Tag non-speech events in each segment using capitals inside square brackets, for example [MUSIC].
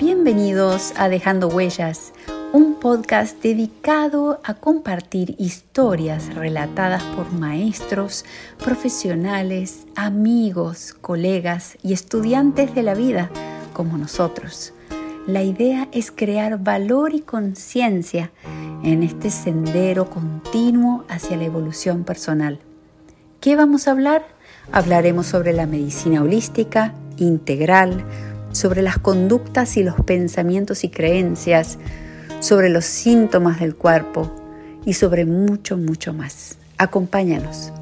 Bienvenidos a Dejando Huellas, un podcast dedicado a compartir historias relatadas por maestros, profesionales, amigos, colegas y estudiantes de la vida como nosotros. La idea es crear valor y conciencia en este sendero continuo hacia la evolución personal. ¿Qué vamos a hablar? Hablaremos sobre la medicina holística, integral, sobre las conductas y los pensamientos y creencias, sobre los síntomas del cuerpo y sobre mucho, mucho más. Acompáñanos.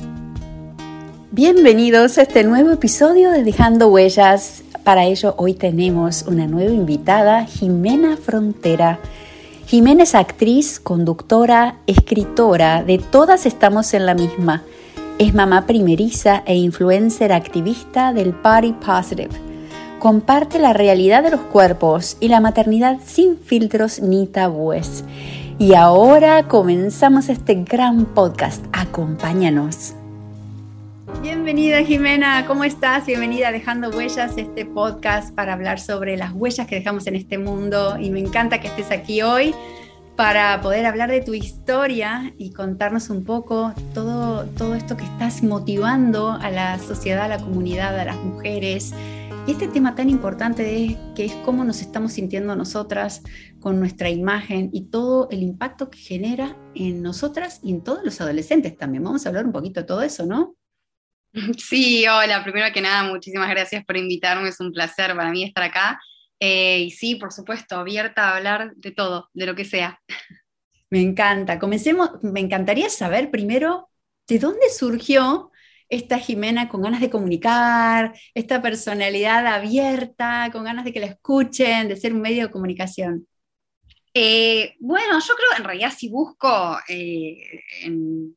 Bienvenidos a este nuevo episodio de Dejando Huellas. Para ello hoy tenemos una nueva invitada, Jimena Frontera. Jimena es actriz, conductora, escritora, de todas estamos en la misma. Es mamá primeriza e influencer activista del Party Positive comparte la realidad de los cuerpos y la maternidad sin filtros ni tabúes. Y ahora comenzamos este gran podcast. Acompáñanos. Bienvenida Jimena, ¿cómo estás? Bienvenida a Dejando Huellas, este podcast para hablar sobre las huellas que dejamos en este mundo. Y me encanta que estés aquí hoy para poder hablar de tu historia y contarnos un poco todo, todo esto que estás motivando a la sociedad, a la comunidad, a las mujeres, y este tema tan importante es, que es cómo nos estamos sintiendo nosotras con nuestra imagen y todo el impacto que genera en nosotras y en todos los adolescentes también. Vamos a hablar un poquito de todo eso, ¿no? [LAUGHS] Sí, hola, primero que nada, muchísimas gracias por invitarme, es un placer para mí estar acá. Eh, y sí, por supuesto, abierta a hablar de todo, de lo que sea. Me encanta. Comencemos, me encantaría saber primero de dónde surgió esta Jimena con ganas de comunicar, esta personalidad abierta, con ganas de que la escuchen, de ser un medio de comunicación? Eh, bueno, yo creo en realidad sí busco eh,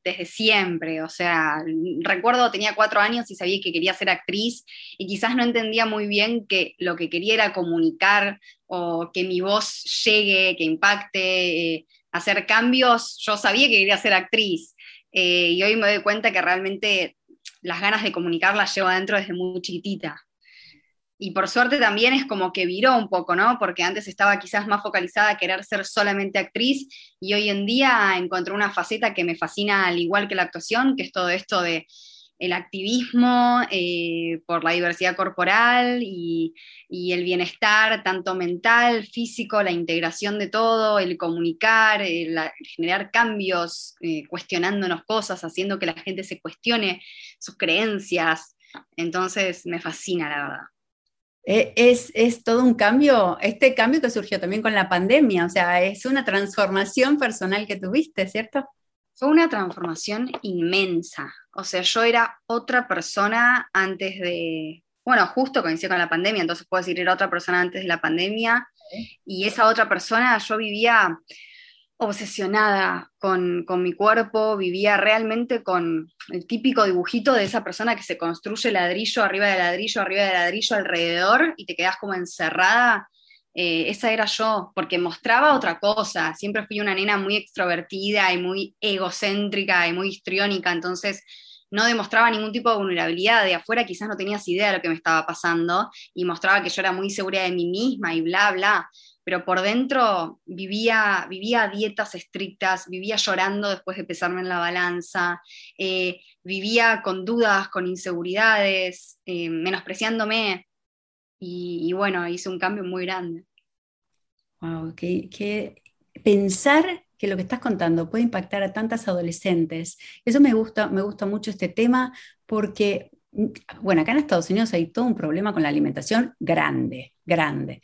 desde siempre, o sea, recuerdo tenía cuatro años y sabía que quería ser actriz y quizás no entendía muy bien que lo que quería era comunicar o que mi voz llegue, que impacte, eh, hacer cambios, yo sabía que quería ser actriz y hoy me doy cuenta que realmente las ganas de comunicar las llevo adentro desde muy chiquitita. Y por suerte también es como que viró un poco, ¿no? Porque antes estaba quizás más focalizada a querer ser solamente actriz y hoy en día encontré una faceta que me fascina al igual que la actuación, que es todo esto de el activismo eh, por la diversidad corporal y, el bienestar, tanto mental, físico, la integración de todo, el comunicar, el, generar cambios, eh, cuestionándonos cosas, haciendo que la gente se cuestione sus creencias. Entonces me fascina, la verdad. E, es, es, todo un cambio, este cambio que surgió también con la pandemia, o sea, es una transformación personal que tuviste, ¿cierto? Fue una transformación inmensa. O sea, yo era otra persona antes de, bueno, justo coincidió con la pandemia, entonces puedo decir, era otra persona antes de la pandemia. Y esa otra persona, yo vivía obsesionada con, con, mi cuerpo, vivía realmente con el típico dibujito de esa persona que se construye ladrillo arriba de ladrillo, arriba de ladrillo alrededor y te quedas como encerrada eh, esa era yo, porque mostraba otra cosa. Siempre fui una nena muy extrovertida y muy egocéntrica y muy histriónica, entonces no demostraba ningún tipo de vulnerabilidad. De afuera quizás no tenías idea de lo que me estaba pasando y mostraba que yo era muy segura de mí misma y bla, bla. Pero por dentro vivía, vivía dietas estrictas, vivía llorando después de pesarme en la balanza, eh, vivía con dudas, con inseguridades, eh, menospreciándome y, bueno, hice un cambio muy grande. Wow, que, pensar que lo que estás contando puede impactar a tantas adolescentes. Eso me gusta, me gusta mucho este tema porque, bueno, acá en Estados Unidos hay todo un problema con la alimentación grande, grande.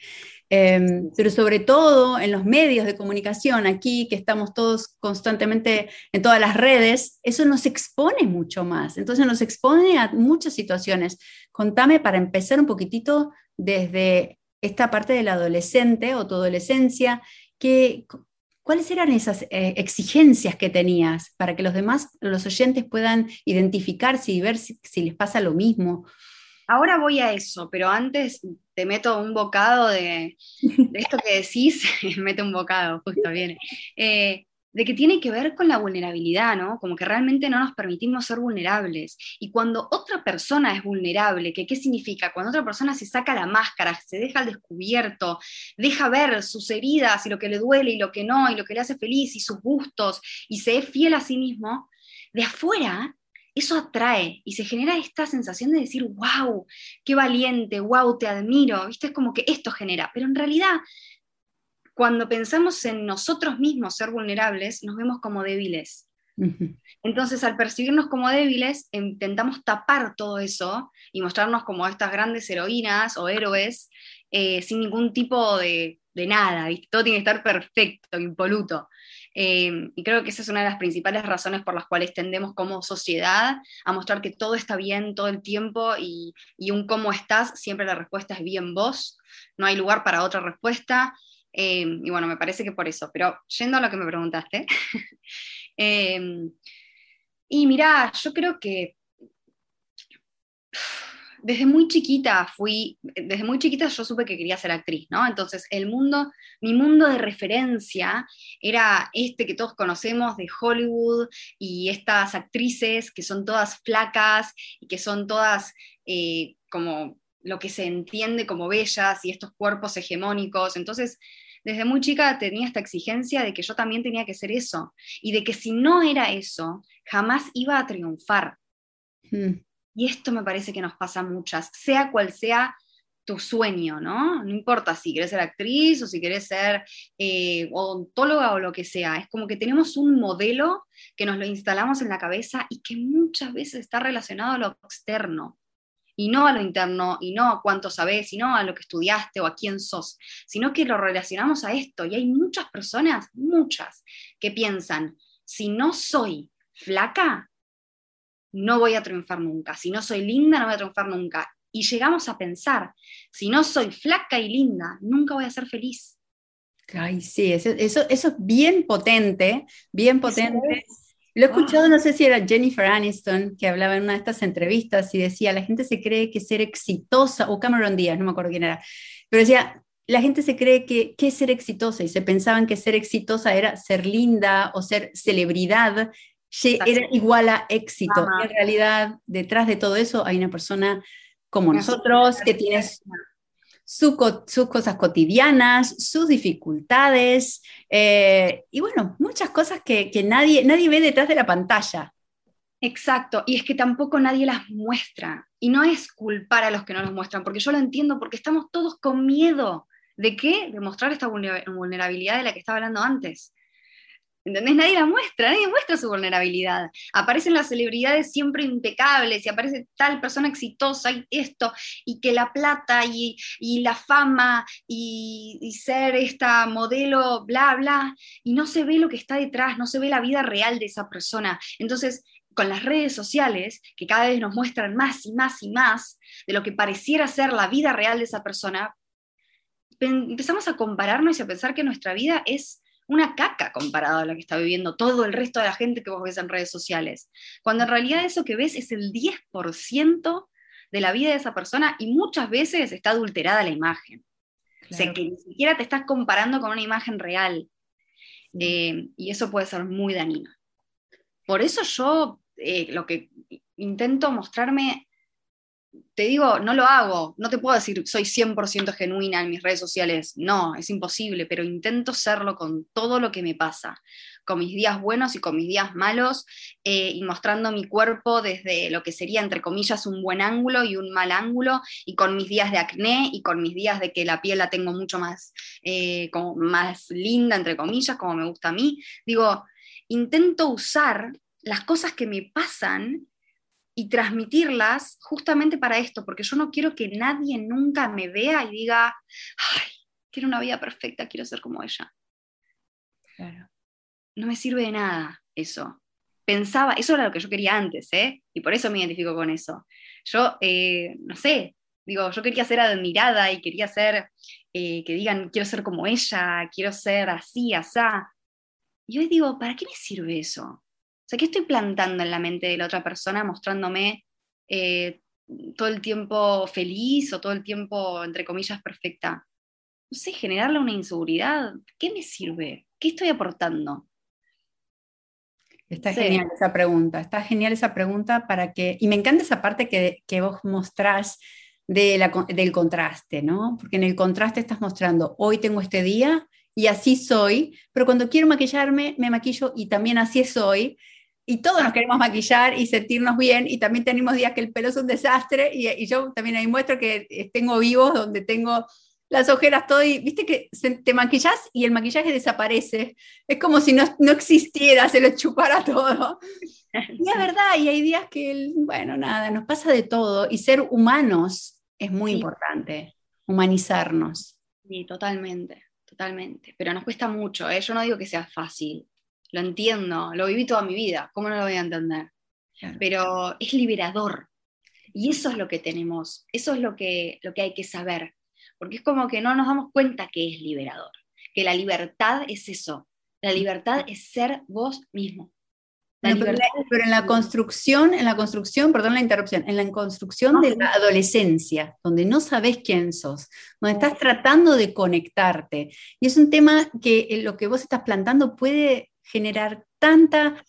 Em, pero sobre todo en los medios de comunicación aquí, que estamos todos constantemente en todas las redes, eso nos expone mucho más. Entonces nos expone a muchas situaciones. Contame para empezar un poquitito desde esta parte del adolescente o tu adolescencia, que, ¿cuáles eran esas eh, exigencias que tenías para que los demás, los oyentes puedan identificarse y ver si, les pasa lo mismo? Ahora voy a eso, pero antes te meto un bocado de, esto que decís, [LAUGHS] mete un bocado, justo viene. Eh, de que tiene que ver con la vulnerabilidad, ¿no? Como que realmente no nos permitimos ser vulnerables. Y cuando otra persona es vulnerable, ¿qué significa? Cuando otra persona se saca la máscara, se deja al descubierto, deja ver sus heridas y lo que le duele y lo que no, y lo que le hace feliz y sus gustos, y se es fiel a sí mismo, de afuera eso atrae y se genera esta sensación de decir, wow, qué valiente, wow, te admiro, ¿viste? Es como que esto genera, pero en realidad cuando pensamos en nosotros mismos ser vulnerables, nos vemos como débiles. Entonces, al percibirnos como débiles, intentamos tapar todo eso y mostrarnos como estas grandes heroínas o héroes eh, sin ningún tipo de, nada, todo tiene que estar perfecto, impoluto. Eh, y creo que esa es una de las principales razones por las cuales tendemos como sociedad a mostrar que todo está bien todo el tiempo y, y un cómo estás, siempre la respuesta es bien vos, no hay lugar para otra respuesta. Em, y bueno, me parece que por eso, pero yendo a lo que me preguntaste. [LAUGHS] Em, y mira, yo creo que [SIGHS] desde muy chiquita fui, desde muy chiquita yo supe que quería ser actriz, ¿no? Entonces el mundo, mi mundo de referencia era este que todos conocemos de Hollywood y estas actrices que son todas flacas y que son todas eh, como lo que se entiende como bellas y estos cuerpos hegemónicos. Entonces, desde muy chica tenía esta exigencia de que yo también tenía que ser eso y de que si no era eso, jamás iba a triunfar. Hmm. Y esto me parece que nos pasa a muchas, sea cual sea tu sueño, ¿no? No importa si quieres ser actriz o si quieres ser eh, odontóloga o lo que sea, es como que tenemos un modelo que nos lo instalamos en la cabeza y que muchas veces está relacionado a lo externo y no a lo interno, y no a cuánto sabes, y no a lo que estudiaste o a quién sos, sino que lo relacionamos a esto. Y hay muchas personas, muchas, que piensan, si no soy flaca, no voy a triunfar nunca. Si no soy linda, no voy a triunfar nunca. Y llegamos a pensar, si no soy flaca y linda, nunca voy a ser feliz. Ay, sí, eso, eso, es bien potente, bien potente. Lo he escuchado, no sé si era Jennifer Aniston, que hablaba en una de estas entrevistas y decía, la gente se cree que ser exitosa, o Cameron Díaz, no me acuerdo quién era, pero decía, la gente se cree que, es ser exitosa y se pensaban que ser exitosa era ser linda o ser celebridad, era igual a éxito. en realidad, detrás de todo eso hay una persona como nosotros que tiene sus cosas cotidianas, sus dificultades eh, y bueno, muchas cosas que, nadie, nadie ve detrás de la pantalla. Exacto, y es que tampoco nadie las muestra. Y no es culpar a los que no las muestran, porque yo lo entiendo, porque estamos todos con miedo. ¿De qué? De mostrar esta vulnerabilidad de la que estaba hablando antes. ¿Entendés? Nadie la muestra, nadie muestra su vulnerabilidad. Aparecen las celebridades siempre impecables y aparece tal persona exitosa y esto, y que la plata y, la fama y, y, ser esta modelo, bla, bla, y no se ve lo que está detrás, no se ve la vida real de esa persona. Entonces, con las redes sociales, que cada vez nos muestran más y más y más de lo que pareciera ser la vida real de esa persona, empezamos a compararnos y a pensar que nuestra vida es una caca comparado a la que está viviendo todo el resto de la gente que vos ves en redes sociales. Cuando en realidad eso que ves es el 10% de la vida de esa persona y muchas veces está adulterada la imagen. O sea, que ni siquiera te estás comparando con una imagen real. Eh, y eso puede ser muy dañino. Por eso yo eh, lo que intento mostrarme te digo, no lo hago, no te puedo decir soy 100% genuina en mis redes sociales, no, es imposible, pero intento serlo con todo lo que me pasa, con mis días buenos y con mis días malos, eh, y mostrando mi cuerpo desde lo que sería, entre comillas, un buen ángulo y un mal ángulo, y con mis días de acné y con mis días de que la piel la tengo mucho más, eh, como más linda, entre comillas, como me gusta a mí. Digo, intento usar las cosas que me pasan y transmitirlas justamente para esto, porque yo no quiero que nadie nunca me vea y diga, ay, quiero una vida perfecta, quiero ser como ella. Claro. No me sirve de nada eso. Pensaba, eso era lo que yo quería antes, ¿eh? Y por eso me identifico con eso. Yo, eh, no sé, digo, yo quería ser admirada y quería ser, eh, que digan, quiero ser como ella, quiero ser así, asá. Y hoy digo, ¿para qué me sirve eso? O sea, ¿qué estoy plantando en la mente de la otra persona mostrándome eh, todo el tiempo feliz o todo el tiempo, entre comillas, perfecta? No sé, generarle una inseguridad. ¿Qué me sirve? ¿Qué estoy aportando? Está genial esa pregunta, está genial esa pregunta para que, y me encanta esa parte que, que vos mostrás de la, del contraste, ¿no? Porque en el contraste estás mostrando, hoy tengo este día y así soy, pero cuando quiero maquillarme, me maquillo y también así soy. Y todos nos queremos maquillar y sentirnos bien, y también tenemos días que el pelo es un desastre, y, y yo también ahí muestro que tengo vivos donde tengo las ojeras, todo, y viste que te maquillas y el maquillaje desaparece. Es como si no, no existiera, se lo chupara todo. Y es verdad, y hay días que, bueno, nada, nos pasa de todo, y ser humanos es muy importante, humanizarnos. Sí, totalmente, totalmente. Pero nos cuesta mucho, ¿eh? yo no digo que sea fácil, lo entiendo, lo viví toda mi vida, ¿cómo no lo voy a entender? Pero es liberador. Y eso es lo que tenemos, eso es lo que, lo que hay que saber porque es como que no nos damos cuenta que es liberador, que la libertad es eso, la libertad es ser vos mismo. pero, en la construcción, en la construcción, perdón la interrupción, en la construcción de la adolescencia, donde no sabes quién sos, donde estás tratando de conectarte. Y es un tema que eh, lo que vos estás plantando puede generar tanta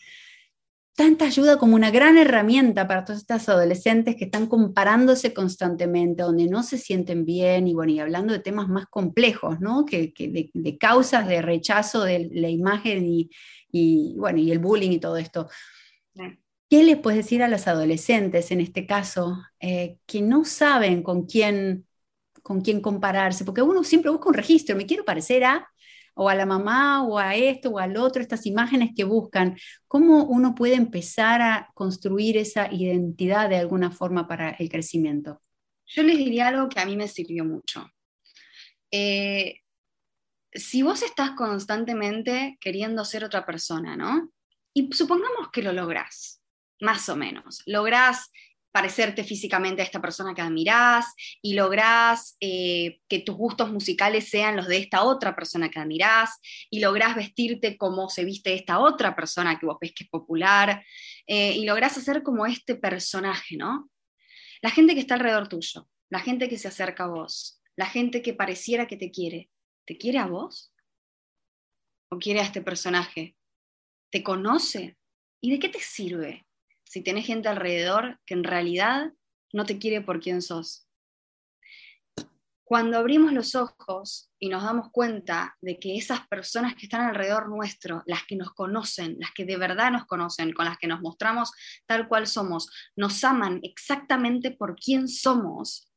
tanta ayuda como una gran herramienta para todas estas adolescentes que están comparándose constantemente, donde no se sienten bien y bueno, y hablando de temas más complejos, ¿no? Que, de, causas de rechazo de la imagen y, bueno, y el bullying y todo esto. ¿Qué les puedes decir a las adolescentes en este caso eh, que no saben con quién, con quién compararse? Porque uno siempre busca un registro, me quiero parecer a, o a la mamá o a esto o al otro, estas imágenes que buscan, ¿cómo uno puede empezar a construir esa identidad de alguna forma para el crecimiento? Yo les diría algo que a mí me sirvió mucho. Eh, si vos estás constantemente queriendo ser otra persona, ¿no? Y supongamos que lo lográs, más o menos, lográs parecerte físicamente a esta persona que admirás y lográs eh, que tus gustos musicales sean los de esta otra persona que admirás y lográs vestirte como se viste esta otra persona que vos ves que es popular eh, y lográs hacer como este personaje, ¿no? La gente que está alrededor tuyo, la gente que se acerca a vos, la gente que pareciera que te quiere, ¿te quiere a vos? ¿O quiere a este personaje? ¿Te conoce? ¿Y de qué te sirve? Si tienes gente alrededor que en realidad no te quiere por quien sos. Cuando abrimos los ojos y nos damos cuenta de que esas personas que están alrededor nuestro, las que nos conocen, las que de verdad nos conocen, con las que nos mostramos tal cual somos, nos aman exactamente por quién somos,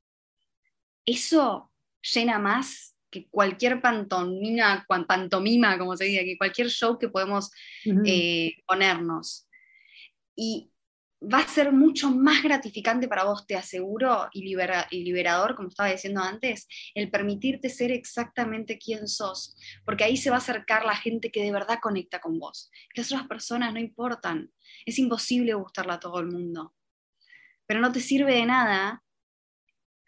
eso llena más que cualquier pantomima, pantomima como se diga, que cualquier show que podemos eh, ponernos. Y va a ser mucho más gratificante para vos, te aseguro, y, liberador, como estaba diciendo antes, el permitirte ser exactamente quien sos, porque ahí se va a acercar la gente que de verdad conecta con vos. Las otras personas no importan, es imposible gustarle a todo el mundo, pero no te sirve de nada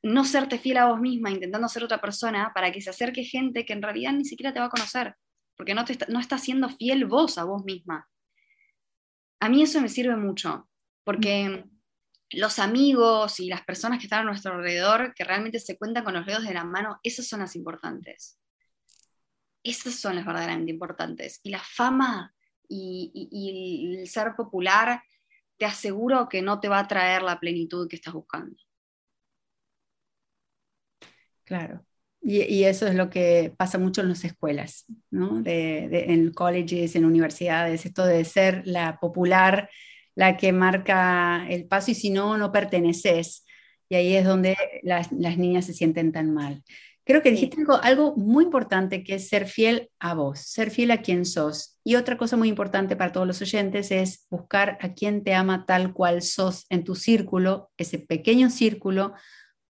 no serte fiel a vos misma intentando ser otra persona para que se acerque gente que en realidad ni siquiera te va a conocer, porque no, te no estás siendo fiel vos a vos misma. A mí eso me sirve mucho, porque los amigos y las personas que están a nuestro alrededor, que realmente se cuentan con los dedos de la mano, esas son las importantes. Esas son las verdaderamente importantes. Y la fama y, el ser popular, te aseguro que no te va a traer la plenitud que estás buscando. Claro. Y, eso es lo que pasa mucho en las escuelas, ¿no? en colleges, en universidades, esto de ser la popular la que marca el paso y si no, no perteneces. Y ahí es donde las, niñas se sienten tan mal. Creo que dijiste algo, algo, muy importante que es ser fiel a vos, ser fiel a quien sos. Y otra cosa muy importante para todos los oyentes es buscar a quien te ama tal cual sos en tu círculo, ese pequeño círculo,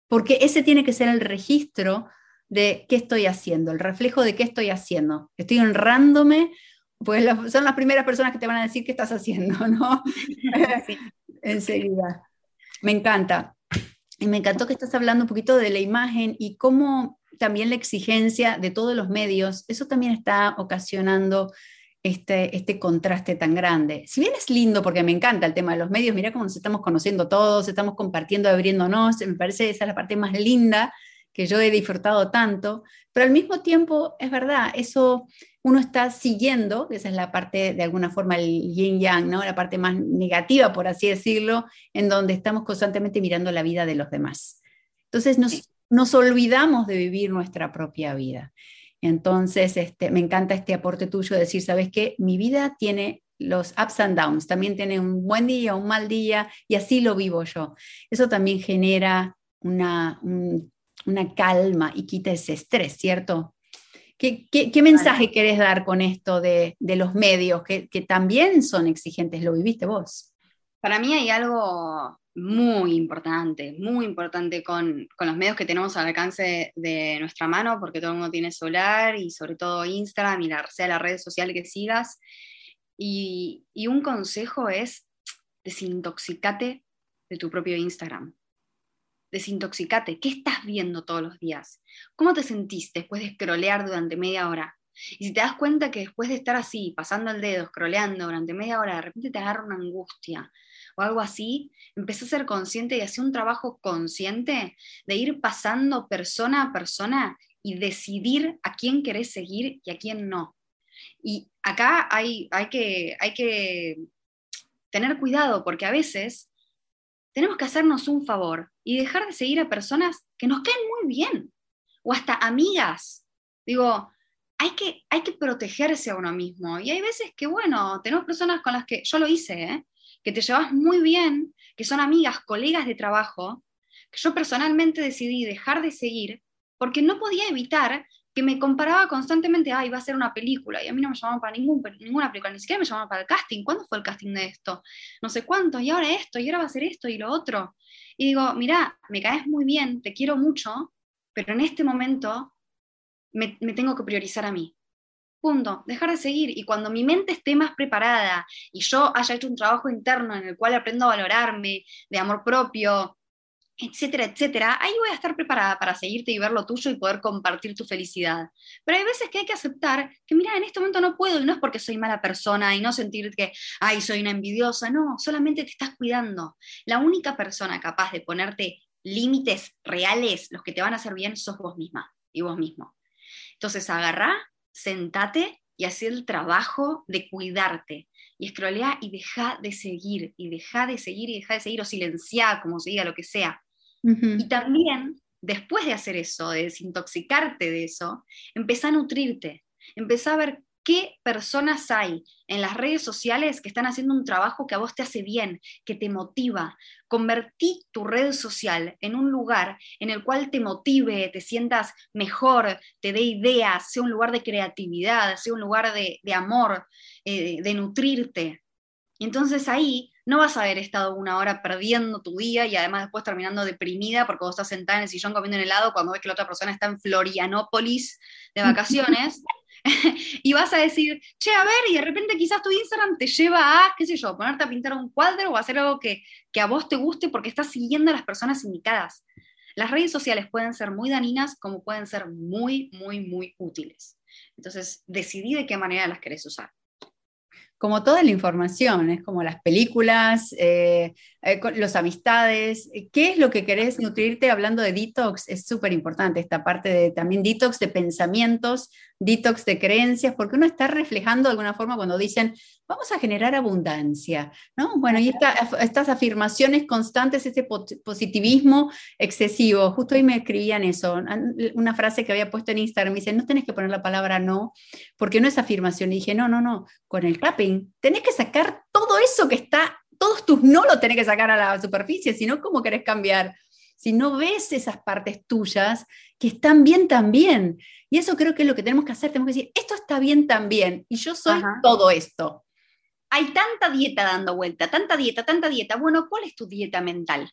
porque ese tiene que ser el registro de qué estoy haciendo, el reflejo de qué estoy haciendo. Estoy honrándome pues son las primeras personas que te van a decir qué estás haciendo, [LAUGHS] ¿no? Enseguida. Me encanta. Y me encantó que estás hablando un poquito de la imagen y cómo también la exigencia de todos los medios, eso también está ocasionando este, este contraste tan grande. Si bien es lindo, porque me encanta el tema de los medios, mira cómo nos estamos conociendo todos, estamos compartiendo, abriéndonos, me parece esa es la parte más linda que yo he disfrutado tanto, pero al mismo tiempo es verdad, eso uno está siguiendo, esa es la parte de alguna forma el yin yang, ¿no? La parte más negativa, por así decirlo, en donde estamos constantemente mirando la vida de los demás. Entonces nos, nos olvidamos de vivir nuestra propia vida. Entonces, este, me encanta este aporte tuyo de decir, ¿sabes qué? Mi vida tiene los ups and downs, también tiene un buen día, un mal día, y así lo vivo yo. Eso también genera una, una calma y quita ese estrés, ¿cierto? ¿Qué, qué, mensaje querés dar con esto de, de los medios, que, que, también son exigentes? ¿Lo viviste vos? Para mí hay algo muy importante, muy importante con, con, los medios que tenemos al alcance de nuestra mano, porque todo el mundo tiene solar y sobre todo Instagram y la, sea la red social que sigas, y, un consejo es desintoxicate de tu propio Instagram. Desintoxicate. ¿Qué estás viendo todos los días? ¿Cómo te sentís después de scrollear durante media hora? Y si te das cuenta que después de estar así, pasando el dedo, scrolleando durante media hora, de repente te agarra una angustia o algo así, empecé a ser consciente y hacer un trabajo consciente de ir pasando persona a persona y decidir a quién querés seguir y a quién no. Y acá hay, hay, que, hay que tener cuidado porque a veces tenemos que hacernos un favor y dejar de seguir a personas que nos caen muy bien o hasta amigas. Digo, hay que, hay que protegerse a uno mismo. Y hay veces que, bueno, tenemos personas con las que yo lo hice, ¿eh? que te llevas muy bien, que son amigas, colegas de trabajo, que yo personalmente decidí dejar de seguir porque no podía evitar que me comparaba constantemente, ah, iba a ser una película, y a mí no me llamaban para ningún, ninguna película, ni siquiera me llamaban para el casting. ¿Cuándo fue el casting de esto? No sé cuánto, y ahora esto, y ahora va a ser esto y lo otro. Y digo, mira, me caes muy bien, te quiero mucho, pero en este momento me, me tengo que priorizar a mí. Punto, dejar de seguir. Y cuando mi mente esté más preparada y yo haya hecho un trabajo interno en el cual aprendo a valorarme, de amor propio, etcétera, etcétera, ahí voy a estar preparada para seguirte y ver lo tuyo y poder compartir tu felicidad. Pero hay veces que hay que aceptar que, mira, en este momento no puedo y no es porque soy mala persona y no sentir que, ay, soy una envidiosa, no, solamente te estás cuidando. La única persona capaz de ponerte límites reales, los que te van a hacer bien, sos vos misma y vos mismo. Entonces, agarrá, sentate y haz el trabajo de cuidarte. Y escrolea y deja de seguir, y deja de seguir, y deja de seguir, o silenciar, como se diga, lo que sea y también, después de hacer eso, de desintoxicarte de eso, empezá a nutrirte, empezá a ver qué personas hay en las redes sociales que están haciendo un trabajo que a vos te hace bien, que te motiva. Convertí tu red social en un lugar en el cual te motive, te sientas mejor, te dé ideas, sea un lugar de creatividad, sea un lugar de, amor, eh, de nutrirte. Y entonces ahí no vas a haber estado una hora perdiendo tu día y además después terminando deprimida porque vos estás sentada en el sillón comiendo un helado cuando ves que la otra persona está en Florianópolis de vacaciones. [LAUGHS] y vas a decir, che, a ver, y de repente quizás tu Instagram te lleva a, qué sé yo, ponerte a pintar un cuadro o hacer algo que, que a vos te guste porque estás siguiendo a las personas indicadas. Las redes sociales pueden ser muy dañinas como pueden ser muy, muy, muy útiles. Entonces, decidí de qué manera las querés usar como toda la información, es como las películas, eh, eh, los amistades, ¿qué es lo que querés nutrirte hablando de detox? Es súper importante esta parte de también detox de pensamientos, detox de creencias, porque uno está reflejando de alguna forma cuando dicen, vamos a generar abundancia, ¿no? Bueno, y estas afirmaciones constantes, este positivismo excesivo, justo hoy me escribían eso, una frase que había puesto en Instagram, me dicen, no tenés que poner la palabra no, porque no es afirmación, y dije, no, no, no, con el tapping tenés que sacar todo eso que está, todos tus no lo tenés que sacar a la superficie, sino cómo querés cambiar si no ves esas partes tuyas que están bien también. Y eso creo que es lo que tenemos que hacer, tenemos que decir, esto está bien también, y yo soy todo esto. Hay tanta dieta dando vuelta, tanta dieta, tanta dieta. Bueno, ¿cuál es tu dieta mental?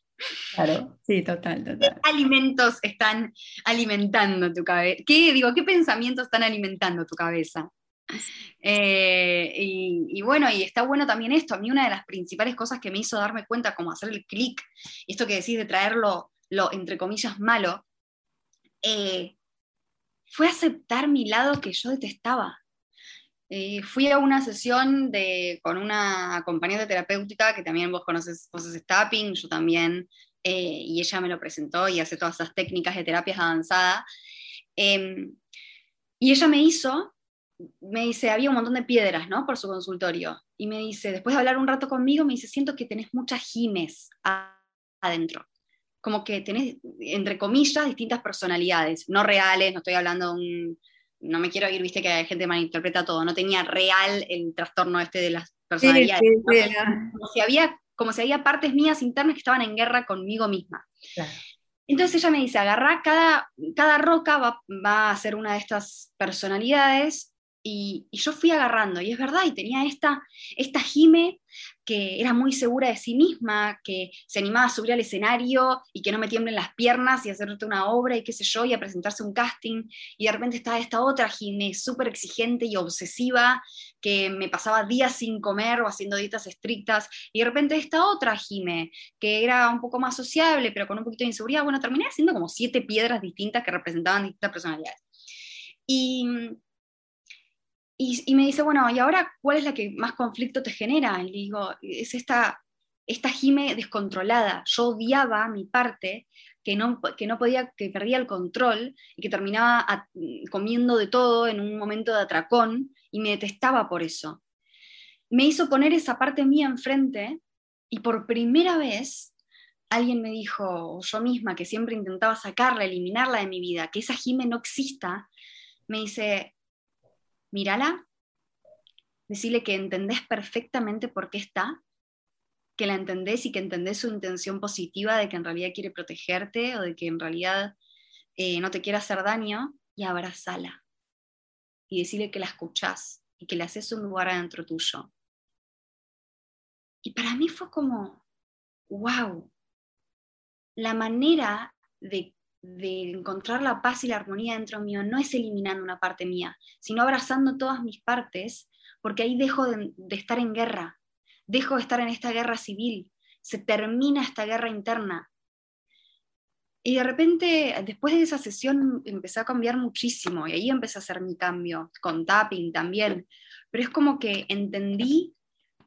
Claro, sí, total, total. ¿Qué alimentos están alimentando tu cabeza? ¿Qué, digo, qué pensamientos están alimentando tu cabeza? Eh, y, bueno, y está bueno también esto. A mí una de las principales cosas que me hizo darme cuenta, como hacer el clic, esto que decís de traerlo lo, entre comillas, malo, eh, fue aceptar mi lado que yo detestaba. Eh, fui a una sesión de, con una compañera terapéutica que también vos conoces, vos es Tapping, yo también, eh, y ella me lo presentó y hace todas esas técnicas de terapias avanzadas. Em, y ella me hizo me dice, había un montón de piedras, ¿no? Por su consultorio. Y me dice, después de hablar un rato conmigo, me dice, siento que tenés muchas jimes adentro. Como que tenés, entre comillas, distintas personalidades, no reales, no estoy hablando de un... No me quiero ir, viste que hay gente que malinterpreta todo, no tenía real el trastorno este de las personalidades. como, si había, como si había partes mías internas que estaban en guerra conmigo misma. Entonces ella me dice, agarrá cada, cada roca va, va, a ser una de estas personalidades y, yo fui agarrando, y es verdad, y tenía esta, esta Jime que era muy segura de sí misma, que se animaba a subir al escenario y que no me tiemblen las piernas y hacerte una obra y qué sé yo, y a presentarse un casting, y de repente estaba esta otra Jime súper exigente y obsesiva, que me pasaba días sin comer o haciendo dietas estrictas, y de repente esta otra Jime, que era un poco más sociable, pero con un poquito de inseguridad, bueno, terminé haciendo como siete piedras distintas que representaban distintas personalidades. Y y, me dice, bueno, ¿y ahora cuál es la que más conflicto te genera? Y le digo, es esta, esta Jime descontrolada. Yo odiaba mi parte, que no, que no podía, que perdía el control y que terminaba comiendo de todo en un momento de atracón y me detestaba por eso. Me hizo poner esa parte mía enfrente y por primera vez alguien me dijo, o yo misma, que siempre intentaba sacarla, eliminarla de mi vida, que esa Jime no exista, me dice, mírala, decirle que entendés perfectamente por qué está, que la entendés y que entendés su intención positiva de que en realidad quiere protegerte o de que en realidad eh, no te quiere hacer daño, y abrazala. Y decirle que la escuchás y que le haces un lugar adentro tuyo. Y para mí fue como, wow, la manera de de encontrar la paz y la armonía dentro mío no es eliminando una parte mía, sino abrazando todas mis partes, porque ahí dejo de, estar en guerra, dejo de estar en esta guerra civil, se termina esta guerra interna. Y de repente, después de esa sesión, empecé a cambiar muchísimo y ahí empecé a hacer mi cambio, con tapping también. Pero es como que entendí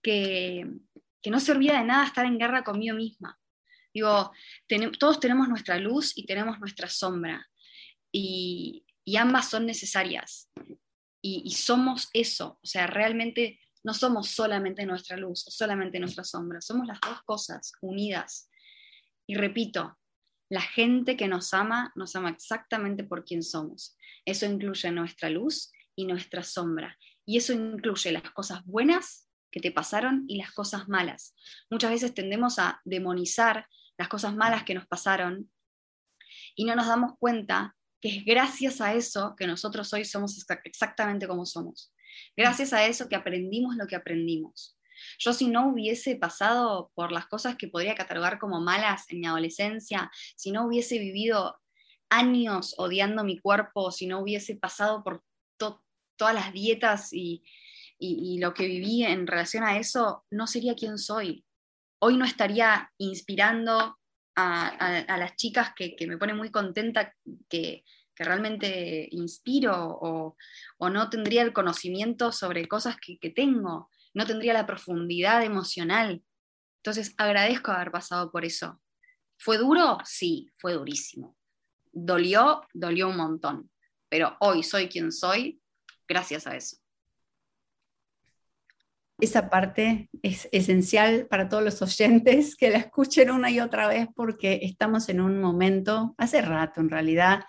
que, que no servía de nada estar en guerra conmigo misma Digo, todos tenemos nuestra luz y tenemos nuestra sombra, y, ambas son necesarias, y, somos eso, o sea, realmente no somos solamente nuestra luz solamente nuestra sombra, somos las dos cosas unidas. Y repito, la gente que nos ama nos ama exactamente por quien somos. Eso incluye nuestra luz y nuestra sombra. Y eso incluye las cosas buenas que te pasaron y las cosas malas. Muchas veces tendemos a demonizar las cosas malas que nos pasaron y no nos damos cuenta que es gracias a eso que nosotros hoy somos exactamente como somos. Gracias a eso que aprendimos lo que aprendimos. Yo si no hubiese pasado por las cosas que podría catalogar como malas en mi adolescencia, si no hubiese vivido años odiando mi cuerpo, si no hubiese pasado por todas las dietas y, lo que viví en relación a eso, no sería quien soy hoy no estaría inspirando a, las chicas que, me pone muy contenta que, realmente inspiro o, no tendría el conocimiento sobre cosas que, que tengo, no tendría la profundidad emocional. Entonces agradezco haber pasado por eso. ¿Fue duro? Sí, fue durísimo. ¿Dolió? Dolió un montón. Pero hoy soy quien soy gracias a eso esa parte es esencial para todos los oyentes que la escuchen una y otra vez porque estamos en un momento, hace rato en realidad,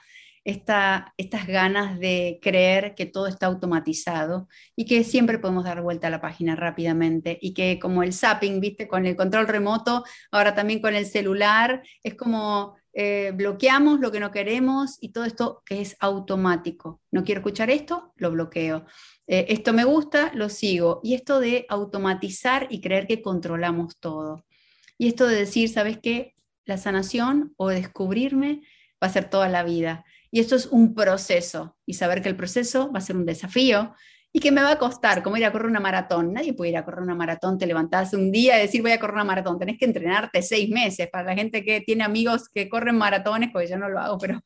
esta, estas ganas de creer que todo está automatizado y que siempre podemos dar vuelta a la página rápidamente y que como el zapping, viste, con el control remoto, ahora también con el celular, es como eh, bloqueamos lo que no queremos y todo esto que es automático. No quiero escuchar esto, lo bloqueo. Eh, esto me gusta, lo sigo. Y esto de automatizar y creer que controlamos todo. Y esto de decir, ¿sabes qué? La sanación o descubrirme va a ser toda la vida. Y esto es un proceso. Y saber que el proceso va a ser un desafío y que me va a costar, como ir a correr una maratón. Nadie puede ir a correr una maratón, te levantás un día y decir voy a correr una maratón. Tenés que entrenarte seis meses. Para la gente que tiene amigos que corren maratones, pues yo no lo hago, pero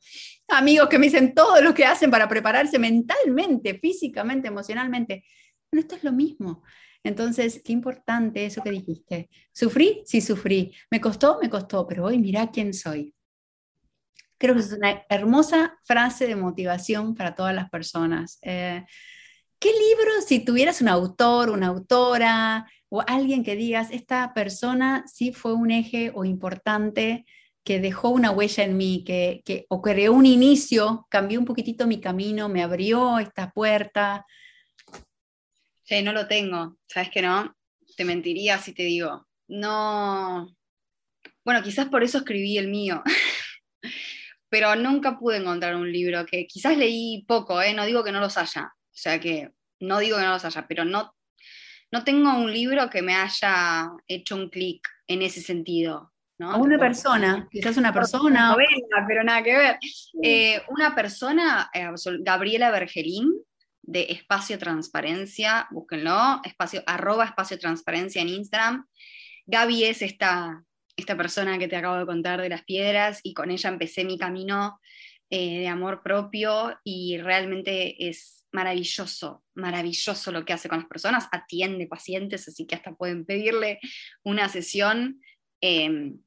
amigos que me dicen todo lo que hacen para prepararse mentalmente, físicamente, emocionalmente. Esto es lo mismo. Entonces, qué importante eso que dijiste. ¿Sufrí? Sí, sufrí. ¿Me costó? Me costó, pero hoy mira quién soy. Creo que es una hermosa frase de motivación para todas las personas. Eh, ¿Qué libro, si tuvieras un autor, una autora o alguien que digas, esta persona sí fue un eje o importante que dejó una huella en mí, que, que, o creó un inicio, cambió un poquitito mi camino, me abrió esta puerta? No lo tengo, ¿sabes que no? Te mentiría si te digo. No. Bueno, quizás por eso escribí el mío. [LAUGHS] Pero nunca pude encontrar un libro que quizás leí poco, ¿eh? no digo que no los haya. O sea que no digo que no los haya, pero no, no tengo un libro que me haya hecho un clic en ese sentido. ¿no? una persona, quizás una persona. pero nada que ver. Eh, una persona, eh, Gabriela Bergelín, de Espacio Transparencia, búsquenlo, espacio, arroba Espacio Transparencia en Instagram. Gaby es esta, esta persona que te acabo de contar de las piedras y con ella empecé mi camino eh, de amor propio y realmente es maravilloso, maravilloso lo que hace con las personas, atiende pacientes, así que hasta pueden pedirle una sesión. Em,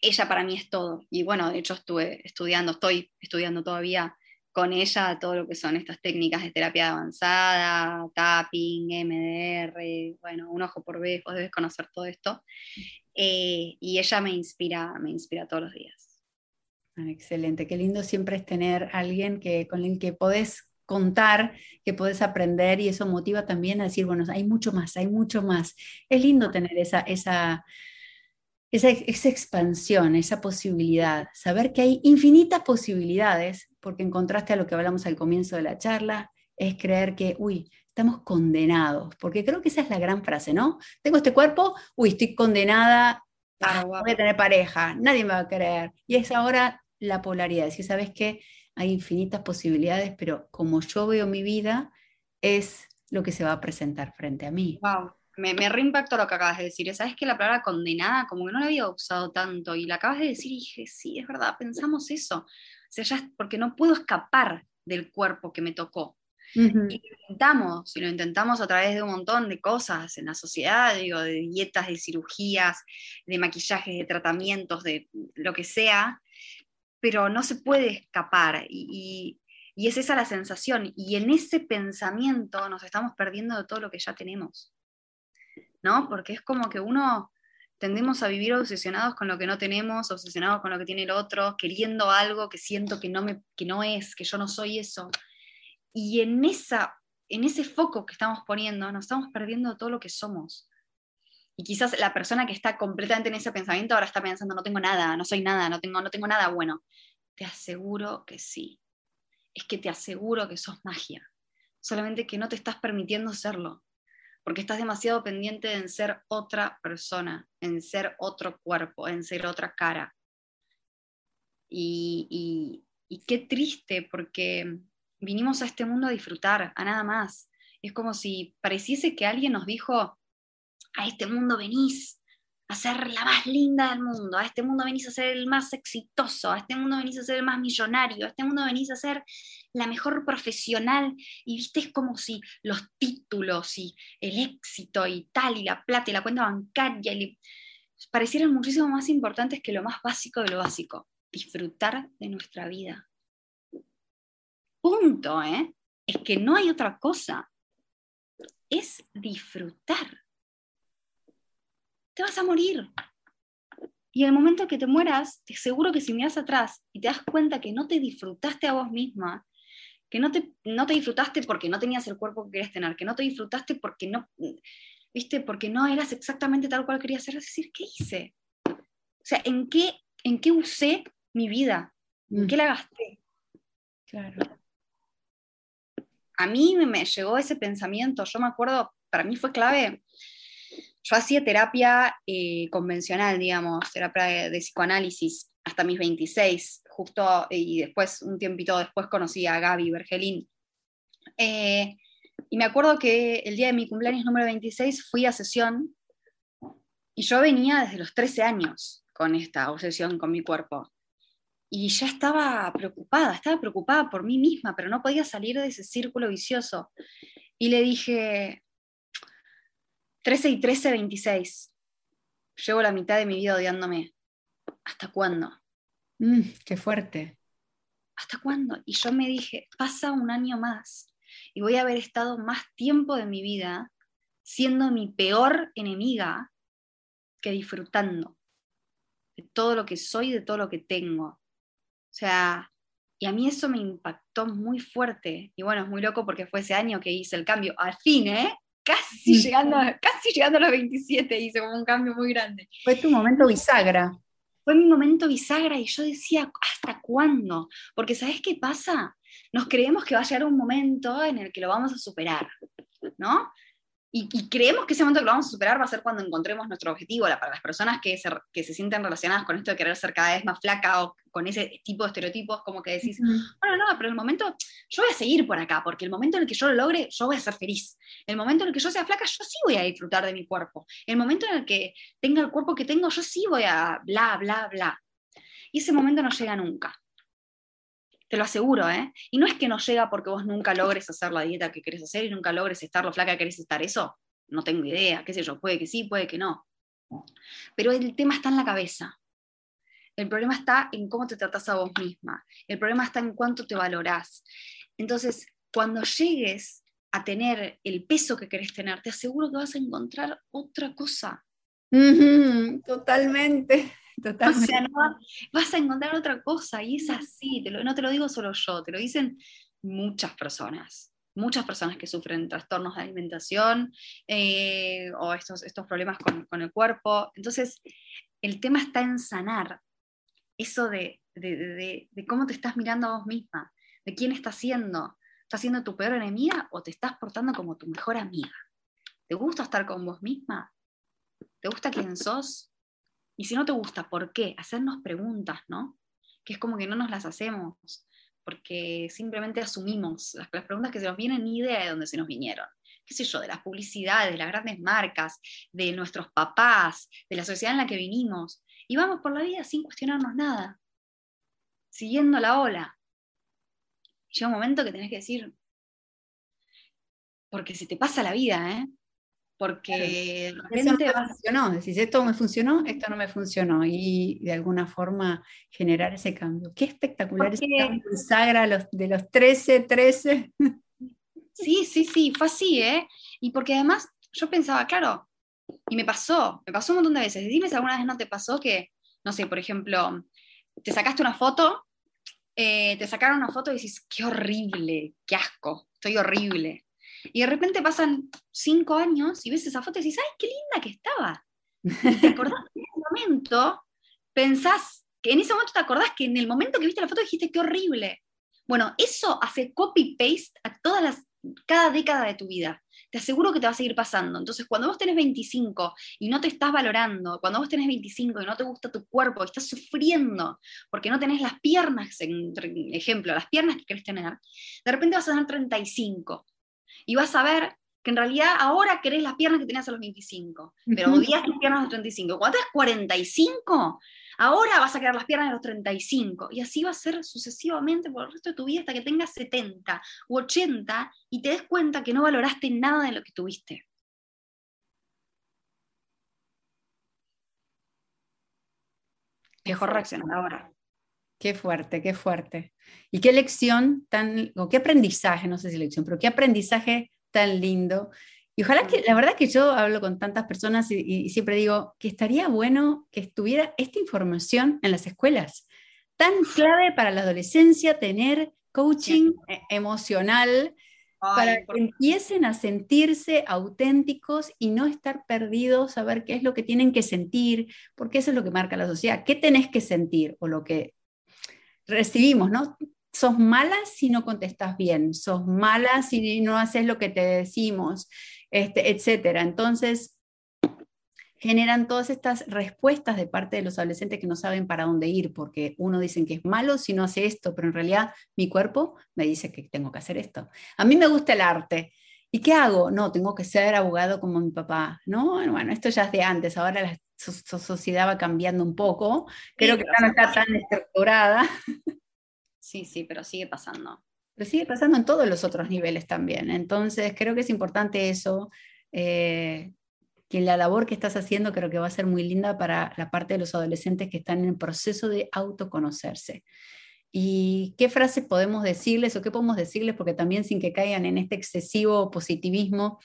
ella para mí es todo. Y bueno, de hecho estuve estudiando, estoy estudiando todavía con ella todo lo que son estas técnicas de terapia avanzada, tapping, MDR, bueno, un ojo por vez, vos debes conocer todo esto. Eh, y ella me inspira, me inspira todos los días. Ah, excelente, qué lindo siempre es tener alguien que, con el que podés contar, que podés aprender y eso motiva también a decir, bueno, hay mucho más, hay mucho más. Es lindo tener esa, esa, esa, esa expansión, esa posibilidad, saber que hay infinitas posibilidades porque en contraste a lo que hablamos al comienzo de la charla, es creer que, uy, estamos condenados, porque creo que esa es la gran frase, ¿no? Tengo este cuerpo, uy, estoy condenada, ah, voy a tener pareja, nadie me va a querer. Y es ahora la polaridad, si sabes que hay infinitas posibilidades, pero como yo veo mi vida, es lo que se va a presentar frente a mí. Wow. Me, me reimpactó lo que acabas de decir. Sabes que la palabra condenada, como que no la había usado tanto, y la acabas de decir y dije, sí, es verdad, pensamos eso porque no puedo escapar del cuerpo que me tocó. Y lo intentamos, y lo intentamos a través de un montón de cosas en la sociedad, digo, de dietas, de cirugías, de maquillajes, de tratamientos, de lo que sea, pero no se puede escapar. Y, y es esa la sensación. Y en ese pensamiento nos estamos perdiendo de todo lo que ya tenemos. ¿No? Porque es como que uno tendemos a vivir obsesionados con lo que no tenemos, obsesionados con lo que tiene el otro, queriendo algo que siento que no, me, que no es, que yo no soy eso. Y en, esa, en ese foco que estamos poniendo, nos estamos perdiendo todo lo que somos. Y quizás la persona que está completamente en ese pensamiento ahora está pensando, no tengo nada, no soy nada, no tengo, no tengo nada bueno. Te aseguro que sí. Es que te aseguro que sos magia. Solamente que no te estás permitiendo serlo porque estás demasiado pendiente en ser otra persona, en ser otro cuerpo, en ser otra cara. Y, qué triste, porque vinimos a este mundo a disfrutar, a nada más. Es como si pareciese que alguien nos dijo, a este mundo venís a ser la más linda del mundo, a este mundo venís a ser el más exitoso, a este mundo venís a ser el más millonario, a este mundo venís a ser la mejor profesional y viste, es como si los títulos y el éxito y tal, y la plata y la cuenta bancaria parecieran muchísimo más importantes que lo más básico de lo básico, disfrutar de nuestra vida. Punto, ¿eh? Es que no hay otra cosa. Es disfrutar. Te vas a morir. Y en el momento que te mueras, te seguro que si miras atrás y te das cuenta que no te disfrutaste a vos misma, que no te, no te disfrutaste porque no tenías el cuerpo que querías tener, que no te disfrutaste porque no, viste, porque no eras exactamente tal cual querías ser, es decir, ¿qué hice? O sea, ¿en qué, en qué usé mi vida? ¿En mm. qué la gasté? Claro. A mí me llegó ese pensamiento, yo me acuerdo, para mí fue clave, yo hacía terapia eh, convencional, digamos, terapia de psicoanálisis hasta mis 26, justo, y después, un tiempito después, conocí a Gaby Bergelín. Eh, y me acuerdo que el día de mi cumpleaños número 26 fui a sesión y yo venía desde los 13 años con esta obsesión con mi cuerpo. Y ya estaba preocupada, estaba preocupada por mí misma, pero no podía salir de ese círculo vicioso. Y le dije, 13 y 13, 26. Llevo la mitad de mi vida odiándome. ¿Hasta cuándo? Mm, qué fuerte. ¿Hasta cuándo? Y yo me dije, pasa un año más. y voy a haber estado más tiempo de mi vida siendo mi peor enemiga que disfrutando de todo lo que soy, de todo lo que tengo. O sea, y a mí eso me impactó muy fuerte. Y bueno, es muy loco porque fue ese año que hice el cambio. Al fin, ¿eh? Casi llegando, casi llegando a los 27 hice como un cambio muy grande. Fue tu momento bisagra. Fue mi momento bisagra y yo decía, ¿hasta cuándo? Porque ¿sabes qué pasa? Nos creemos que va a llegar un momento en el que lo vamos a superar, ¿no? Y, creemos que ese momento que lo vamos a superar va a ser cuando encontremos nuestro objetivo. para las personas que se, que se sienten relacionadas con esto de querer ser cada vez más flaca o con ese tipo de estereotipos, como que decís, bueno, no, pero el momento, yo voy a seguir por acá, porque el momento en el que yo lo logre, yo voy a ser feliz. El momento en el que yo sea flaca, yo sí voy a disfrutar de mi cuerpo. El momento en el que tenga el cuerpo que tengo, yo sí voy a bla, bla, bla. Y ese momento no llega nunca. Te lo aseguro, ¿eh? Y no es que no llega porque vos nunca logres hacer la dieta que querés hacer y nunca logres estar lo flaca que querés estar. Eso no tengo idea, qué sé yo, puede que sí, puede que no. Pero el tema está en la cabeza. El problema está en cómo te tratás a vos misma. El problema está en cuánto te valorás. Entonces, cuando llegues a tener el peso que querés tener, te aseguro que vas a encontrar otra cosa. totalmente. Totalmente. [LAUGHS] O sea, no, vas a encontrar otra cosa y es así, no te lo digo solo yo, te lo dicen muchas personas, muchas personas que sufren trastornos de alimentación eh, o estos, estos problemas con, con, el cuerpo. Entonces, el tema está en sanar eso de, de, de, de, cómo te estás mirando a vos misma, de quién estás siendo. ¿Estás siendo tu peor enemiga o te estás portando como tu mejor amiga? ¿Te gusta estar con vos misma? ¿Te gusta quién sos? Y si no te gusta, ¿por qué? Hacernos preguntas, ¿no? Que es como que no nos las hacemos, porque simplemente asumimos las, preguntas que se nos vienen, ni idea de dónde se nos vinieron. ¿Qué sé yo? De las publicidades, de las grandes marcas, de nuestros papás, de la sociedad en la que vinimos. Y vamos por la vida sin cuestionarnos nada, siguiendo la ola. Llega un momento que tenés que decir, porque se te pasa la vida, ¿eh? Porque eso no me funcionó, decís, esto me funcionó, esto no me funcionó, y de alguna forma generar ese cambio. Qué espectacular ese cambio Sagra los, de los 13, 13. Sí, sí, sí, fue así, ¿eh? Y porque además yo pensaba, claro, y me pasó, me pasó un montón de veces. Dime si alguna vez no te pasó que, no sé, por ejemplo, te sacaste una foto, eh, te sacaron una foto y dices, qué horrible, qué asco, estoy horrible. Y de repente pasan cinco años y ves esa foto y dices, ¡ay, qué linda que estaba! te acordás en ese momento, pensás, que en ese momento te acordás que en el momento que viste la foto dijiste, qué horrible. Bueno, eso hace copy-paste a todas las, cada década de tu vida. Te aseguro que te va a seguir pasando. Entonces, cuando vos tenés 25 y no te estás valorando, cuando vos tenés 25 y no te gusta tu cuerpo, estás sufriendo porque no tenés las piernas, ejemplo, las piernas que querés tener, de repente vas a tener 35 y vas a ver que en realidad ahora querés las piernas que tenías a los 25, pero odias tus piernas a los 35. Cuando tenés 45, ahora vas a querer las piernas a los 35. Y así va a ser sucesivamente por el resto de tu vida hasta que tengas 70 u 80 y te des cuenta que no valoraste nada de lo que tuviste. Mejor reaccionar ahora. Qué fuerte, qué fuerte. Y qué lección tan, o qué aprendizaje, no sé si lección, pero qué aprendizaje tan lindo. Y ojalá que, la verdad que yo hablo con tantas personas y, siempre digo que estaría bueno que estuviera esta información en las escuelas. Tan clave para la adolescencia tener coaching e, emocional para que empiecen a sentirse auténticos y no estar perdidos, saber qué es lo que tienen que sentir, porque eso es lo que marca la sociedad. ¿Qué tenés que sentir? O lo que recibimos, ¿no? Sos mala si no contestas bien, sos mala si no haces lo que te decimos, este, etcétera. Entonces, generan todas estas respuestas de parte de los adolescentes que no saben para dónde ir, porque uno dicen que es malo si no hace esto, pero en realidad mi cuerpo me dice que tengo que hacer esto. A mí me gusta el arte. ¿Y qué hago? No, tengo que ser abogado como mi papá. No, bueno, esto ya es de antes, ahora la sociedad va cambiando un poco. Creo que no está tan estructurada. Sí, sí, pero sigue pasando. Pero sigue pasando en todos los otros niveles también. Entonces, creo que es importante eso. Eh, que la labor que estás haciendo creo que va a ser muy linda para la parte de los adolescentes que están en el proceso de autoconocerse. ¿Y qué frases podemos decirles o qué podemos decirles? Porque también sin que caigan en este excesivo positivismo,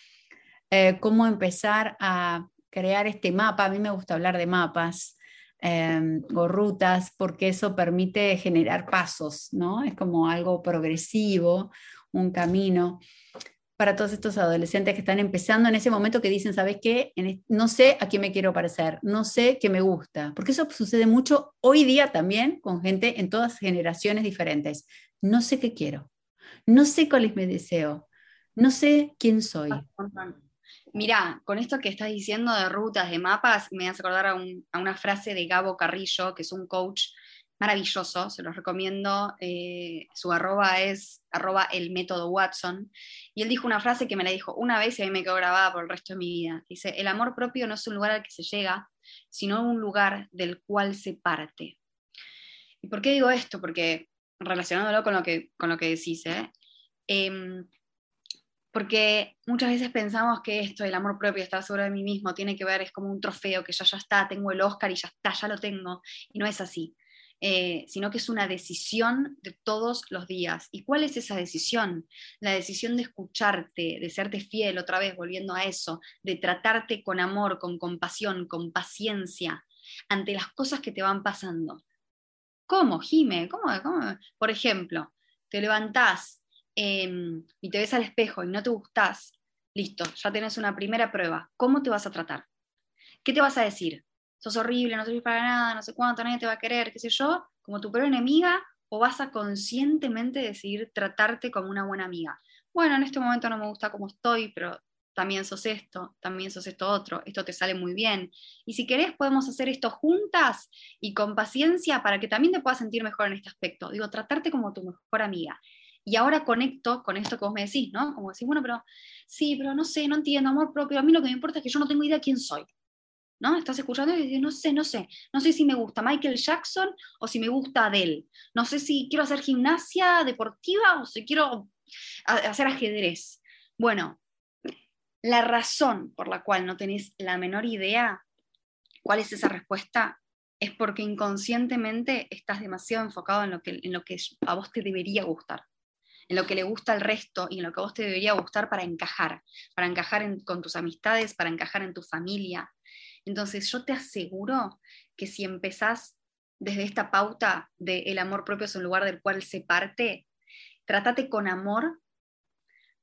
eh, cómo empezar a crear este mapa. A mí me gusta hablar de mapas em, o rutas porque eso permite generar pasos, ¿no? Es como algo progresivo, un camino para todos estos adolescentes que están empezando en ese momento que dicen, ¿sabes qué? No sé a quién me quiero parecer, no sé qué me gusta, porque eso sucede mucho hoy día también con gente en todas generaciones diferentes. No sé qué quiero, no sé cuál es mi deseo, no sé quién soy. Mira, con esto que estás diciendo de rutas, de mapas, me hace acordar a, a una frase de Gabo Carrillo, que es un coach maravilloso, se los recomiendo. Eh, su arroba es arroba el método Watson. Y él dijo una frase que me la dijo una vez y a mí me quedó grabada por el resto de mi vida. Dice, el amor propio no es un lugar al que se llega, sino un lugar del cual se parte. ¿Y por qué digo esto? Porque relacionándolo con lo que, con lo que decís, ¿eh? Em, porque muchas veces pensamos que esto, el amor propio, estar seguro de mí mismo, tiene que ver, es como un trofeo, que ya ya está, tengo el Oscar y ya está, ya lo tengo. Y no es así. Eh, sino que es una decisión de todos los días. ¿Y cuál es esa decisión? La decisión de escucharte, de serte fiel, otra vez volviendo a eso, de tratarte con amor, con compasión, con paciencia ante las cosas que te van pasando. ¿Cómo, Jime? ¿Cómo? Por ejemplo, te levantás em, y te ves al espejo y no te gustás, listo, ya tenés una primera prueba. ¿Cómo te vas a tratar? ¿Qué te vas a decir? Sos horrible, no servís para nada, no sé cuánto, nadie te va a querer, qué sé yo, como tu peor enemiga, o vas a conscientemente decidir tratarte como una buena amiga. Bueno, en este momento no me gusta como estoy, pero también sos esto, también sos esto otro, esto te sale muy bien. Y si querés, podemos hacer esto juntas y con paciencia para que también te puedas sentir mejor en este aspecto. Digo, tratarte como tu mejor amiga. Y ahora conecto con esto que vos me decís, ¿no? Como decís, bueno, pero sí, pero no sé, no entiendo, amor propio. A mí lo que me importa es que yo no tengo idea quién soy. ¿No? Estás escuchando y dices, no sé, no sé, no sé si me gusta Michael Jackson o si me gusta Adele, no sé si quiero hacer gimnasia deportiva o si quiero hacer ajedrez. Bueno, la razón por la cual no tenés la menor idea cuál es esa respuesta es porque inconscientemente estás demasiado enfocado en lo que, en lo que a vos te debería gustar, en lo que le gusta al resto y en lo que a vos te debería gustar para encajar, para encajar con tus amistades, para encajar en tu familia, entonces yo te aseguro que si empezás desde esta pauta de el amor propio es un lugar del cual se parte, trátate con amor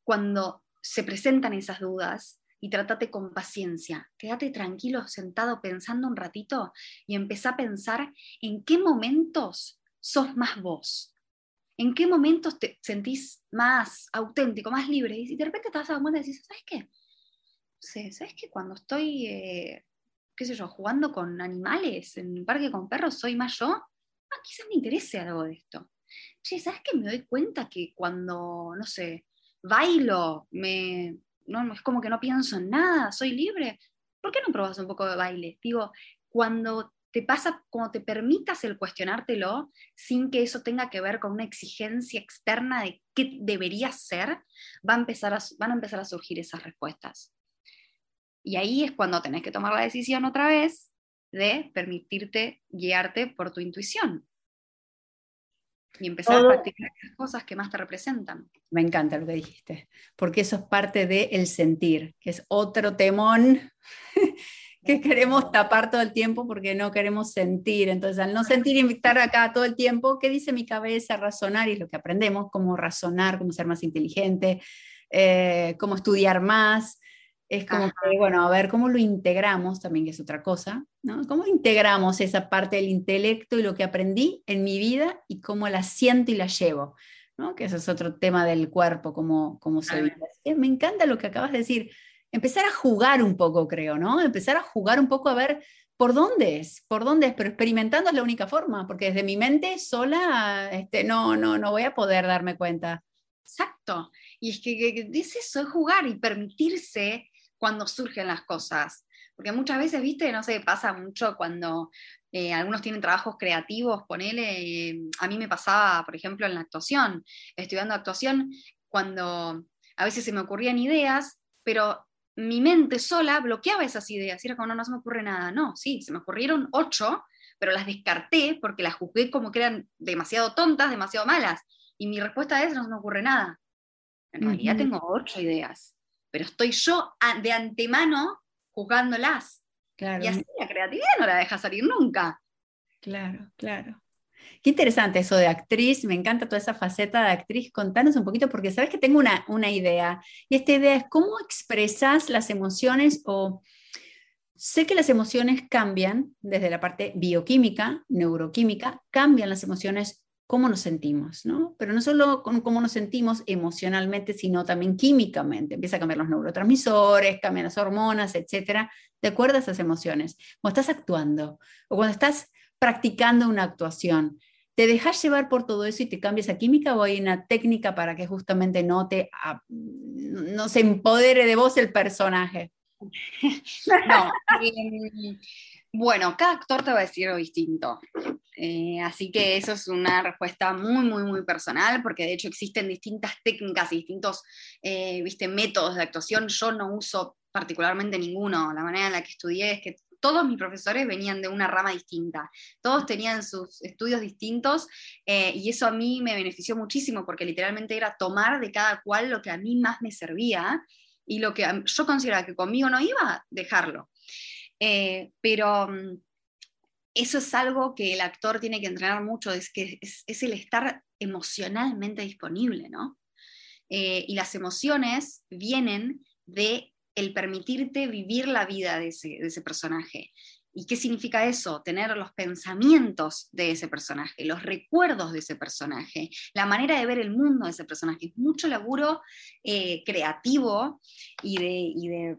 cuando se presentan esas dudas y trátate con paciencia. Quédate tranquilo, sentado, pensando un ratito y empezá a pensar en qué momentos sos más vos. ¿En qué momentos te sentís más auténtico, más libre? Y de repente te vas a dar cuenta y dices, ¿sabes qué? ¿Sabes qué? Cuando estoy eh, qué sé yo, jugando con animales en un parque con perros, soy más yo, ah, quizás me interese algo de esto. Che, ¿sabes qué? Me doy cuenta que cuando, no sé, bailo, es como que no pienso en nada, soy libre. ¿Por qué no probas un poco de baile? Digo, cuando te pasa, cuando te permitas el cuestionártelo sin que eso tenga que ver con una exigencia externa de qué debería ser, va a empezar van a empezar a surgir esas respuestas. Y ahí es cuando tenés que tomar la decisión otra vez de permitirte guiarte por tu intuición. Y empezar a practicar las cosas que más te representan. Me encanta lo que dijiste, porque eso es parte del sentir, que es otro temón [LAUGHS] que queremos tapar todo el tiempo porque no queremos sentir. Entonces, al no sentir y estar acá todo el tiempo, ¿qué dice mi cabeza? Razonar y lo que aprendemos, cómo razonar, cómo ser más inteligente, eh, cómo estudiar más. Es como que, bueno, a ver cómo lo integramos también, que es otra cosa, ¿no? ¿Cómo integramos esa parte del intelecto y lo que aprendí en mi vida y cómo la siento y la llevo? ¿no? Que ese es otro tema del cuerpo, cómo, cómo se vive. Me encanta lo que acabas de decir. Empezar a jugar un poco, creo, ¿no? Empezar a jugar un poco a ver por dónde es, por dónde es, pero experimentando es la única forma, porque desde mi mente sola este, no, no, no voy a poder darme cuenta. Exacto. Y es que, que es eso, es jugar y permitirse cuando surgen las cosas. Porque muchas veces, viste, no sé, pasa mucho cuando eh, algunos tienen trabajos creativos, ponele, eh, a mí me pasaba, por ejemplo, en la actuación, estudiando actuación, cuando a veces se me ocurrían ideas, pero mi mente sola bloqueaba esas ideas, y era como, no, no se me ocurre nada, no, sí, se me ocurrieron ocho, pero las descarté porque las juzgué como que eran demasiado tontas, demasiado malas. Y mi respuesta es, no se me ocurre nada. En realidad tengo ocho ideas, pero estoy yo de antemano juzgándolas. Claro. Y así la creatividad no la deja salir nunca. Claro, claro. Qué interesante eso de actriz, me encanta toda esa faceta de actriz. Contanos un poquito, porque sabes que tengo una, una idea, y esta idea es cómo expresas las emociones o... Sé que las emociones cambian desde la parte bioquímica, neuroquímica, cambian las emociones cómo nos sentimos, ¿no? Pero no solo con cómo nos sentimos emocionalmente, sino también químicamente. Empieza a cambiar los neurotransmisores, cambian las hormonas, etcétera, de acuerdo a esas emociones. Cuando estás actuando o cuando estás practicando una actuación, ¿te dejas llevar por todo eso y te cambias a química o hay una técnica para que justamente no te no se empodere de vos el personaje? [LAUGHS] no. Em, bueno, cada actor te va a decir algo distinto. Eh, así que eso es una respuesta muy, muy, muy personal, porque de hecho existen distintas técnicas y distintos eh, ¿viste, métodos de actuación. Yo no uso particularmente ninguno. La manera en la que estudié es que todos mis profesores venían de una rama distinta, todos tenían sus estudios distintos eh, y eso a mí me benefició muchísimo porque literalmente era tomar de cada cual lo que a mí más me servía y lo que yo consideraba que conmigo no iba, dejarlo. Eh, pero mm, eso es algo que el actor tiene que entrenar mucho, es que es, el estar emocionalmente disponible, ¿no? Eh, y las emociones vienen de el permitirte vivir la vida de ese, personaje. ¿Y qué significa eso? Tener los pensamientos de ese personaje, los recuerdos de ese personaje, la manera de ver el mundo de ese personaje. Mucho laburo eh, creativo y de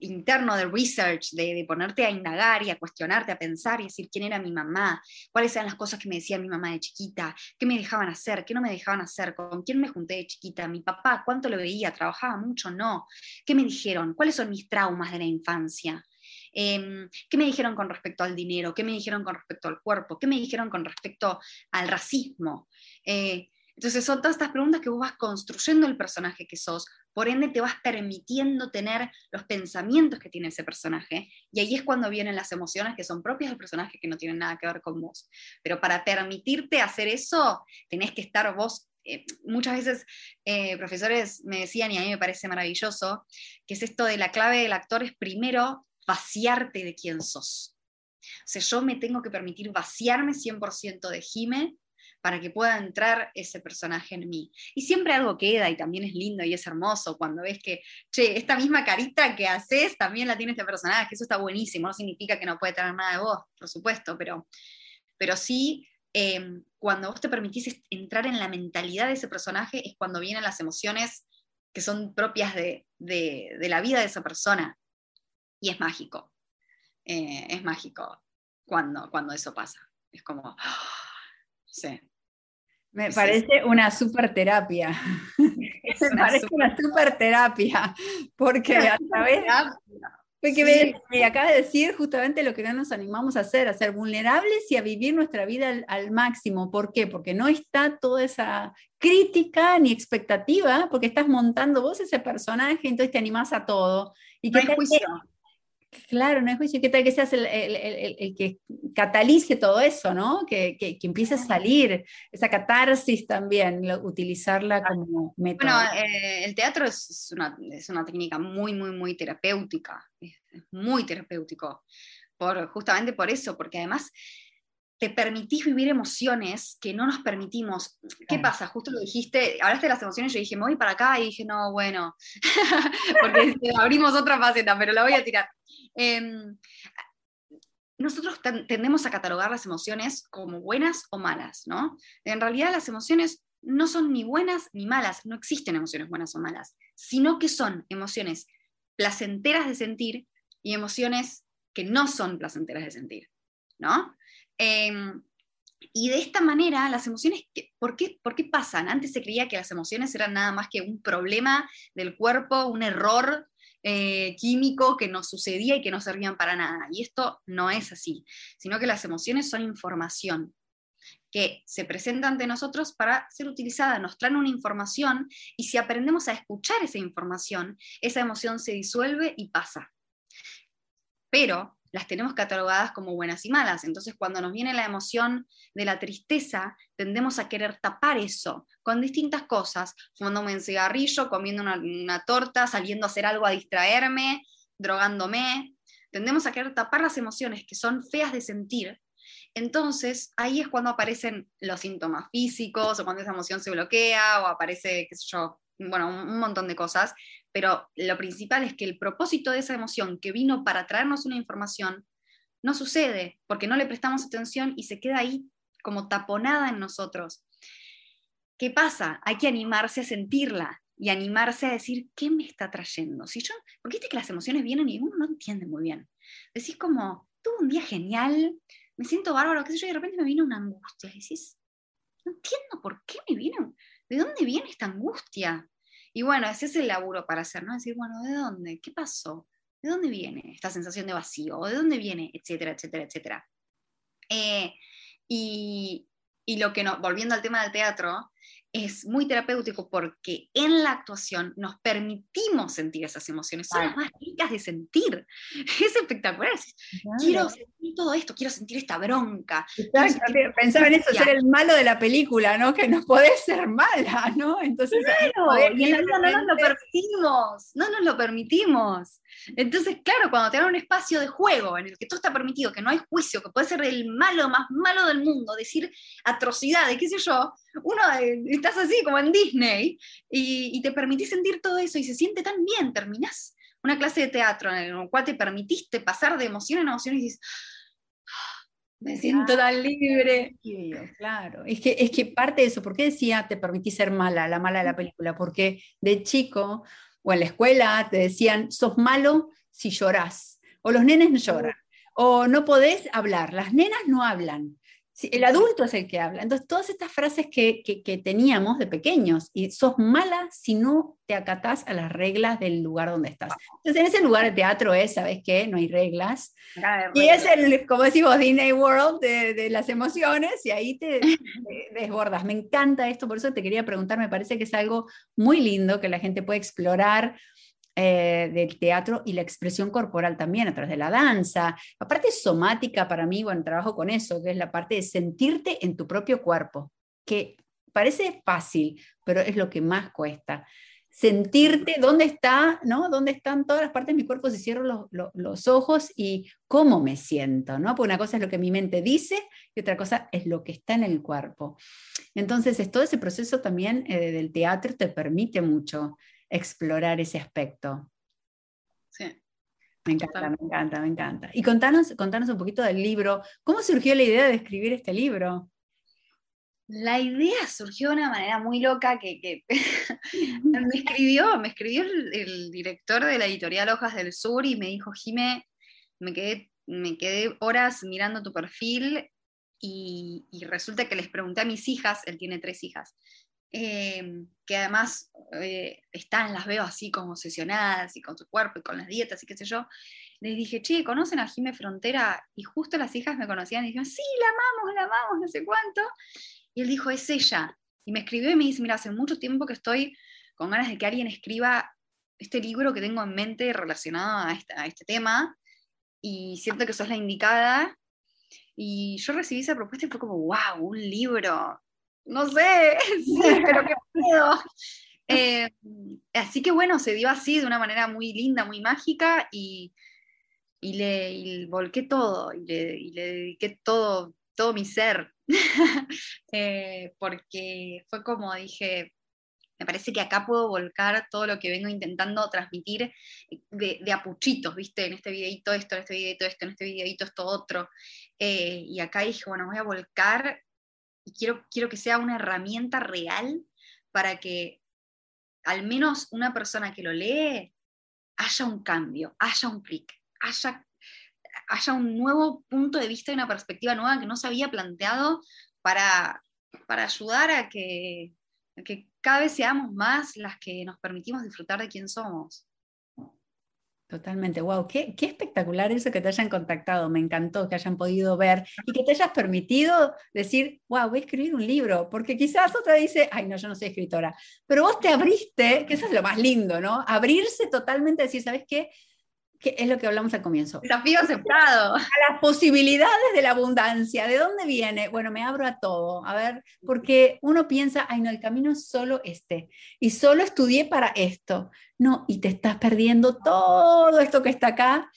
interno de research, de, ponerte a indagar y a cuestionarte, a pensar y decir quién era mi mamá, cuáles eran las cosas que me decía mi mamá de chiquita, qué me dejaban hacer, qué no me dejaban hacer, con quién me junté de chiquita, mi papá, cuánto lo veía, trabajaba mucho, no, qué me dijeron, cuáles son mis traumas de la infancia. Em, ¿Qué me dijeron con respecto al dinero? ¿Qué me dijeron con respecto al cuerpo? ¿Qué me dijeron con respecto al racismo? Eh, entonces son todas estas preguntas que vos vas construyendo el personaje que sos, por ende te vas permitiendo tener los pensamientos que tiene ese personaje, y ahí es cuando vienen las emociones que son propias del personaje que no tienen nada que ver con vos. Pero para permitirte hacer eso, tenés que estar vos eh, muchas veces eh, profesores me decían, y a mí me parece maravilloso, que es esto de la clave del actor es primero vaciarte de quién sos. O sea, yo me tengo que permitir vaciarme 100% de Jime para que pueda entrar ese personaje en mí. Y siempre algo queda y también es lindo y es hermoso cuando ves que, che, esta misma carita que haces también la tiene este personaje, eso está buenísimo, no significa que no puede tener nada de vos, por supuesto, pero, pero sí, em, cuando vos te permitís entrar en la mentalidad de ese personaje es cuando vienen las emociones que son propias de, la vida de esa persona. Y es mágico, eh, es mágico cuando, cuando eso pasa. Es como, Sí. Me parece una super terapia. [LAUGHS] Me parece una super terapia, porque a través... Porque me, acaba de decir justamente lo que no nos animamos a hacer, a ser vulnerables y a vivir nuestra vida al, máximo. ¿Por qué? Porque no está toda esa crítica ni expectativa, porque estás montando vos ese personaje, entonces te animás a todo. Y que Claro, no es juicio. ¿Qué tal que seas el, que catalice todo eso, ¿no? Que, que, empiece a salir esa catarsis también, utilizarla como método. Bueno, eh, el teatro es una, es una, técnica muy, muy, muy terapéutica. Es, muy terapéutico. Por, justamente por eso, porque además te permitís vivir emociones que no nos permitimos. ¿Qué pasa? Justo lo dijiste, hablaste de las emociones, yo dije, me voy para acá y dije, no, bueno, [LAUGHS] porque abrimos otra faceta, pero la voy a tirar. Em, nosotros tendemos a catalogar las emociones como buenas o malas, ¿no? En realidad las emociones no son ni buenas ni malas, no existen emociones buenas o malas, sino que son emociones placenteras de sentir y emociones que no son placenteras de sentir, ¿no? Em, y de esta manera, las emociones, ¿por qué, ¿por qué pasan? Antes se creía que las emociones eran nada más que un problema del cuerpo, un error eh, químico que nos sucedía y que no servían para nada. Y esto no es así, sino que las emociones son información que se presenta ante nosotros para ser utilizada, nos traen una información y si aprendemos a escuchar esa información, esa emoción se disuelve y pasa. Pero las tenemos catalogadas como buenas y malas. Entonces, cuando nos viene la emoción de la tristeza, tendemos a querer tapar eso con distintas cosas, fumándome un cigarrillo, comiendo una, torta, saliendo a hacer algo a distraerme, drogándome. Tendemos a querer tapar las emociones que son feas de sentir. Entonces, ahí es cuando aparecen los síntomas físicos o cuando esa emoción se bloquea o aparece, qué sé yo, bueno, un montón de cosas, pero lo principal es que el propósito de esa emoción que vino para traernos una información no sucede porque no le prestamos atención y se queda ahí como taponada en nosotros. ¿Qué pasa? Hay que animarse a sentirla y animarse a decir, ¿qué me está trayendo? Si yo, porque viste que las emociones vienen y uno no entiende muy bien. Decís como, tuve un día genial, me siento bárbaro, qué sé yo, y de repente me viene una angustia. Decís, no entiendo por qué me viene, ¿de dónde viene esta angustia? Y bueno, ese es el laburo para hacer, ¿no? Decir, bueno, ¿de dónde? ¿Qué pasó? ¿De dónde viene esta sensación de vacío? ¿De dónde viene? Etcétera, etcétera, etcétera. Eh, y, y, lo que no, volviendo al tema del teatro, es muy terapéutico porque en la actuación nos permitimos sentir esas emociones, son las más ricas de sentir. [LAUGHS] Es espectacular. Quiero sentir todo esto, quiero sentir esta bronca. Pensaba en eso, ser el malo de la película, ¿no? Que no podés ser mala, ¿no? Entonces, y en la vida no nos lo permitimos, no nos lo permitimos. Entonces, claro, cuando te dan un espacio de juego en el que todo está permitido, que no hay juicio, que puede ser el malo más malo del mundo, decir atrocidades, qué sé yo, uno eh, estás así como en Disney y, te permitís sentir todo eso y se siente tan bien, terminás una clase de teatro en la cual te permitiste pasar de emoción en emoción y dices, ah, me siento tan libre. Claro, es que, es que parte de eso, ¿por qué decía te permití ser mala, la mala de la película? Porque de chico o en la escuela te decían, sos malo si llorás, o los nenes no lloran, o no podés hablar, las nenas no hablan el adulto es el que habla. Entonces, todas estas frases que, teníamos de pequeños, y sos mala si no te acatás a las reglas del lugar donde estás. Entonces, en ese lugar de teatro es, ¿sabes qué? No hay reglas. y es el, como decimos, Disney World de, las emociones, y ahí te, [LAUGHS] desbordas. Me encanta esto, por eso te quería preguntar, me parece que es algo muy lindo que la gente puede explorar eh, del teatro y la expresión corporal también a través de la danza. La parte somática para mí, bueno, trabajo con eso, que es la parte de sentirte en tu propio cuerpo, que parece fácil, pero es lo que más cuesta. Sentirte dónde está, ¿no? ¿Dónde están todas las partes de mi cuerpo si cierro los, ojos y cómo me siento, ¿no? Porque una cosa es lo que mi mente dice y otra cosa es lo que está en el cuerpo. Entonces, todo ese proceso también eh, del teatro te permite mucho explorar ese aspecto. Sí. Me encanta, me encanta, me encanta. Y contanos, contanos un poquito del libro. ¿Cómo surgió la idea de escribir este libro? La idea surgió de una manera muy loca que, [LAUGHS] me escribió, me escribió el, director de la editorial Hojas del Sur y me dijo, Jime, me quedé, me quedé horas mirando tu perfil y, y, resulta que les pregunté a mis hijas, él tiene tres hijas, eh, que además eh, están, las veo así como obsesionadas y con su cuerpo y con las dietas y qué sé yo, les dije, che, ¿conocen a Jime Frontera? Y justo las hijas me conocían y dijeron, sí, la amamos, la amamos, no sé cuánto. Y él dijo, es ella. Y me escribió y me dice, mira, hace mucho tiempo que estoy con ganas de que alguien escriba este libro que tengo en mente relacionado a, a este tema y siento que sos la indicada. Y yo recibí esa propuesta y fue como, wow, un libro no sé, [LAUGHS] sí, pero qué puedo. [LAUGHS] Eh, así que bueno, se dio así de una manera muy linda, muy mágica y, le volqué todo y le, dediqué todo, todo mi ser. [LAUGHS] Eh, porque fue como dije, me parece que acá puedo volcar todo lo que vengo intentando transmitir de, de apuchitos, ¿viste? En este videito esto, en este videito esto, en este videito esto otro. Eh, y acá dije, bueno, voy a volcar y quiero, quiero que sea una herramienta real para que al menos una persona que lo lee haya un cambio, haya un clic, haya, haya un nuevo punto de vista y una perspectiva nueva que no se había planteado para, para ayudar a que, a que cada vez seamos más las que nos permitimos disfrutar de quién somos. Totalmente, wow, qué, espectacular eso que te hayan contactado, me encantó que hayan podido ver y que te hayas permitido decir, wow, voy a escribir un libro, porque quizás otra dice, ay, no, yo no soy escritora, pero vos te abriste, que eso es lo más lindo, ¿no? Abrirse totalmente, decir, ¿sabes qué? Que es lo que hablamos al comienzo. Desafío aceptado. A las posibilidades de la abundancia. ¿De dónde viene? Bueno, me abro a todo. A ver, porque uno piensa, ay, no, el camino es solo este. Y solo estudié para esto. No, y te estás perdiendo todo esto que está acá.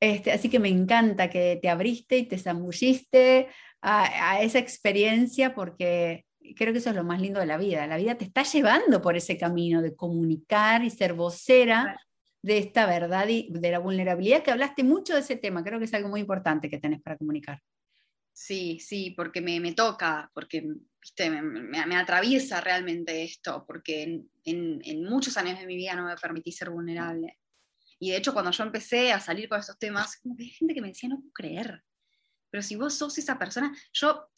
Este, así que me encanta que te abriste y te zambulliste a, a esa experiencia porque creo que eso es lo más lindo de la vida. La vida te está llevando por ese camino de comunicar y ser vocera de esta verdad y de la vulnerabilidad, que hablaste mucho de ese tema, creo que es algo muy importante que tenés para comunicar. Sí, sí, porque me, me toca, porque ¿viste? Me, atraviesa realmente esto, porque en, muchos años de mi vida no me permití ser vulnerable. Y de hecho, cuando yo empecé a salir con estos temas, como que hay gente que me decía, no puedo creer, pero si vos sos esa persona, yo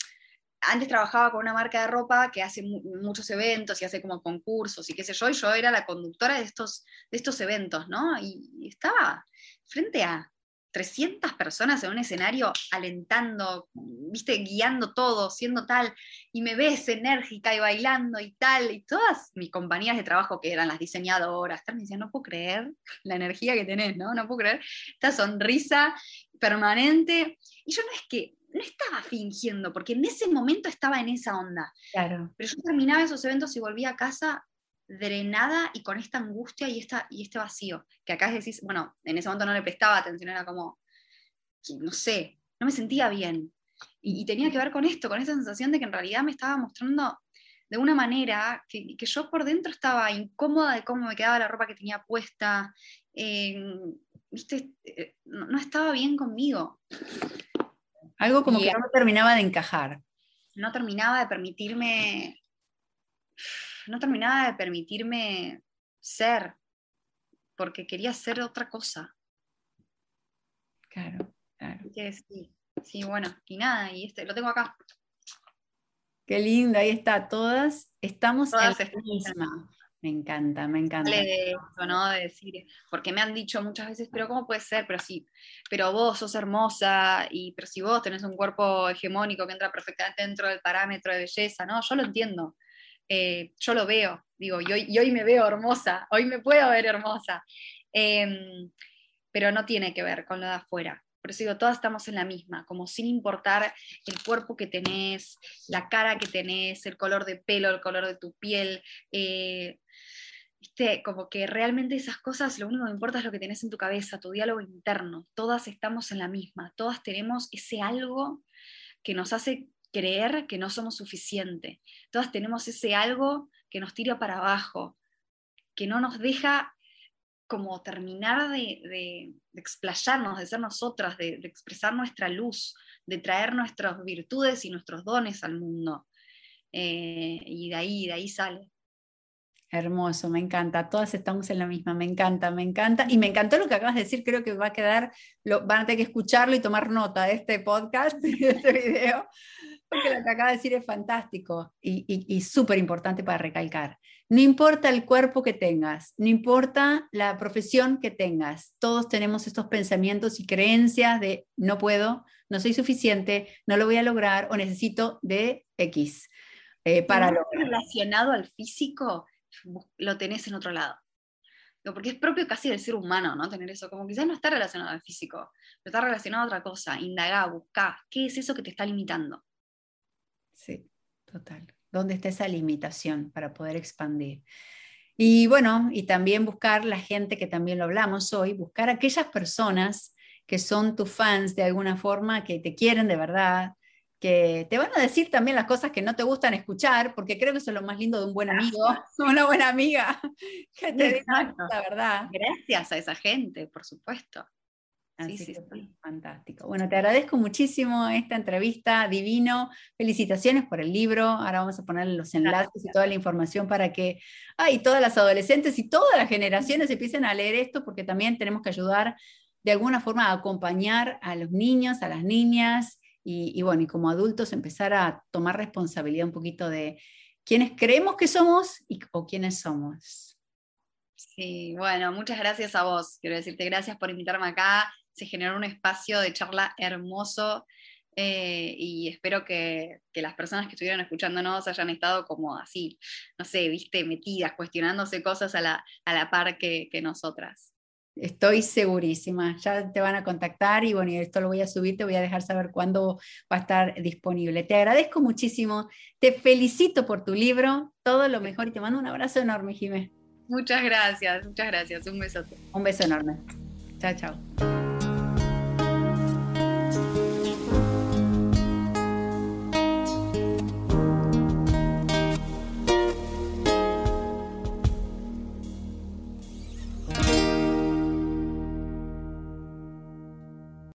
antes trabajaba con una marca de ropa que hace muchos eventos y hace como concursos y qué sé yo, y yo era la conductora de estos, de estos eventos, ¿no? Y, estaba frente a 300 personas en un escenario alentando, viste, guiando todo, siendo tal, y me ves enérgica y bailando y tal, y todas mis compañías de trabajo que eran las diseñadoras, me decían, no puedo creer la energía que tenés, ¿no? No puedo creer esta sonrisa permanente. Y yo no es que no estaba fingiendo, porque en ese momento estaba en esa onda. Claro. Pero yo terminaba esos eventos y volvía a casa drenada y con esta angustia y, esta, y este vacío, que acá decís, bueno, en ese momento no le prestaba atención, era como, no sé, no me sentía bien. Y, tenía que ver con esto, con esa sensación de que en realidad me estaba mostrando de una manera que, que yo por dentro estaba incómoda de cómo me quedaba la ropa que tenía puesta, eh, ¿viste? Eh, no, estaba bien conmigo. Algo como que no terminaba de encajar. No terminaba de permitirme, no terminaba de permitirme ser, porque quería ser otra cosa. Claro, claro. Sí, sí, bueno, y nada, y este, lo tengo acá. Qué lindo, ahí está, todas estamos en la misma. Me encanta, me encanta. De eso, ¿no? De decir, porque me han dicho muchas veces, pero ¿cómo puede ser? Pero sí, pero vos sos hermosa, y pero si vos tenés un cuerpo hegemónico que entra perfectamente dentro del parámetro de belleza, ¿no? Yo lo entiendo, eh, yo lo veo, digo, y hoy, y hoy, me veo hermosa, hoy me puedo ver hermosa, em, pero no tiene que ver con lo de afuera. Por eso digo, todas estamos en la misma, como sin importar el cuerpo que tenés, la cara que tenés, el color de pelo, el color de tu piel, eh, viste, como que realmente esas cosas, lo único que importa es lo que tenés en tu cabeza, tu diálogo interno. Todas estamos en la misma, todas tenemos ese algo que nos hace creer que no somos suficiente. Todas tenemos ese algo que nos tira para abajo, que no nos deja como terminar de, de, de explayarnos, de ser nosotras, de, expresar nuestra luz, de traer nuestras virtudes y nuestros dones al mundo. Eh, y de ahí, de ahí sale. Hermoso, me encanta. Todas estamos en la misma, me encanta, me encanta. Y me encantó lo que acabas de decir, creo que va a quedar, lo, van a tener que escucharlo y tomar nota de este podcast, [LAUGHS] de este video, porque lo que acabas de decir es fantástico y, y, y súper importante para recalcar. No importa el cuerpo que tengas, no importa la profesión que tengas, todos tenemos estos pensamientos y creencias de no puedo, no soy suficiente, no lo voy a lograr o necesito de X. Eh, para lo relacionado al físico, lo tenés en otro lado. Porque es propio casi del ser humano, ¿no? Tener eso, como quizás no está relacionado al físico, pero está relacionado a otra cosa. Indagá, buscá, ¿qué es eso que te está limitando? Sí, total. ¿Dónde está esa limitación para poder expandir? Y bueno, y también buscar la gente que también lo hablamos hoy, buscar aquellas personas que son tus fans de alguna forma, que te quieren de verdad, que te van a decir también las cosas que no te gustan escuchar, porque creo que eso es lo más lindo de un buen amigo, [LAUGHS] una buena amiga, que te diga la verdad. Gracias a esa gente, por supuesto. Así sí, sí, fantástico. Bueno, te agradezco muchísimo esta entrevista, divino. Felicitaciones por el libro. Ahora vamos a poner los enlaces y toda la información para que ay, todas las adolescentes y todas las generaciones empiecen a leer esto, porque también tenemos que ayudar de alguna forma a acompañar a los niños, a las niñas, y, y, bueno, y como adultos empezar a tomar responsabilidad un poquito de quiénes creemos que somos y, o quiénes somos. Sí, bueno, muchas gracias a vos. Quiero decirte gracias por invitarme acá. Se generó un espacio de charla hermoso eh, y espero que, que, las personas que estuvieron escuchándonos hayan estado como así, no sé, viste, metidas, cuestionándose cosas a la, a la par que, que nosotras. Estoy segurísima. Ya te van a contactar y bueno, esto lo voy a subir, te voy a dejar saber cuándo va a estar disponible. Te agradezco muchísimo, te felicito por tu libro, todo lo mejor y te mando un abrazo enorme, Jimé. Muchas gracias, muchas gracias. Un besote. Un beso enorme. Chao, chao.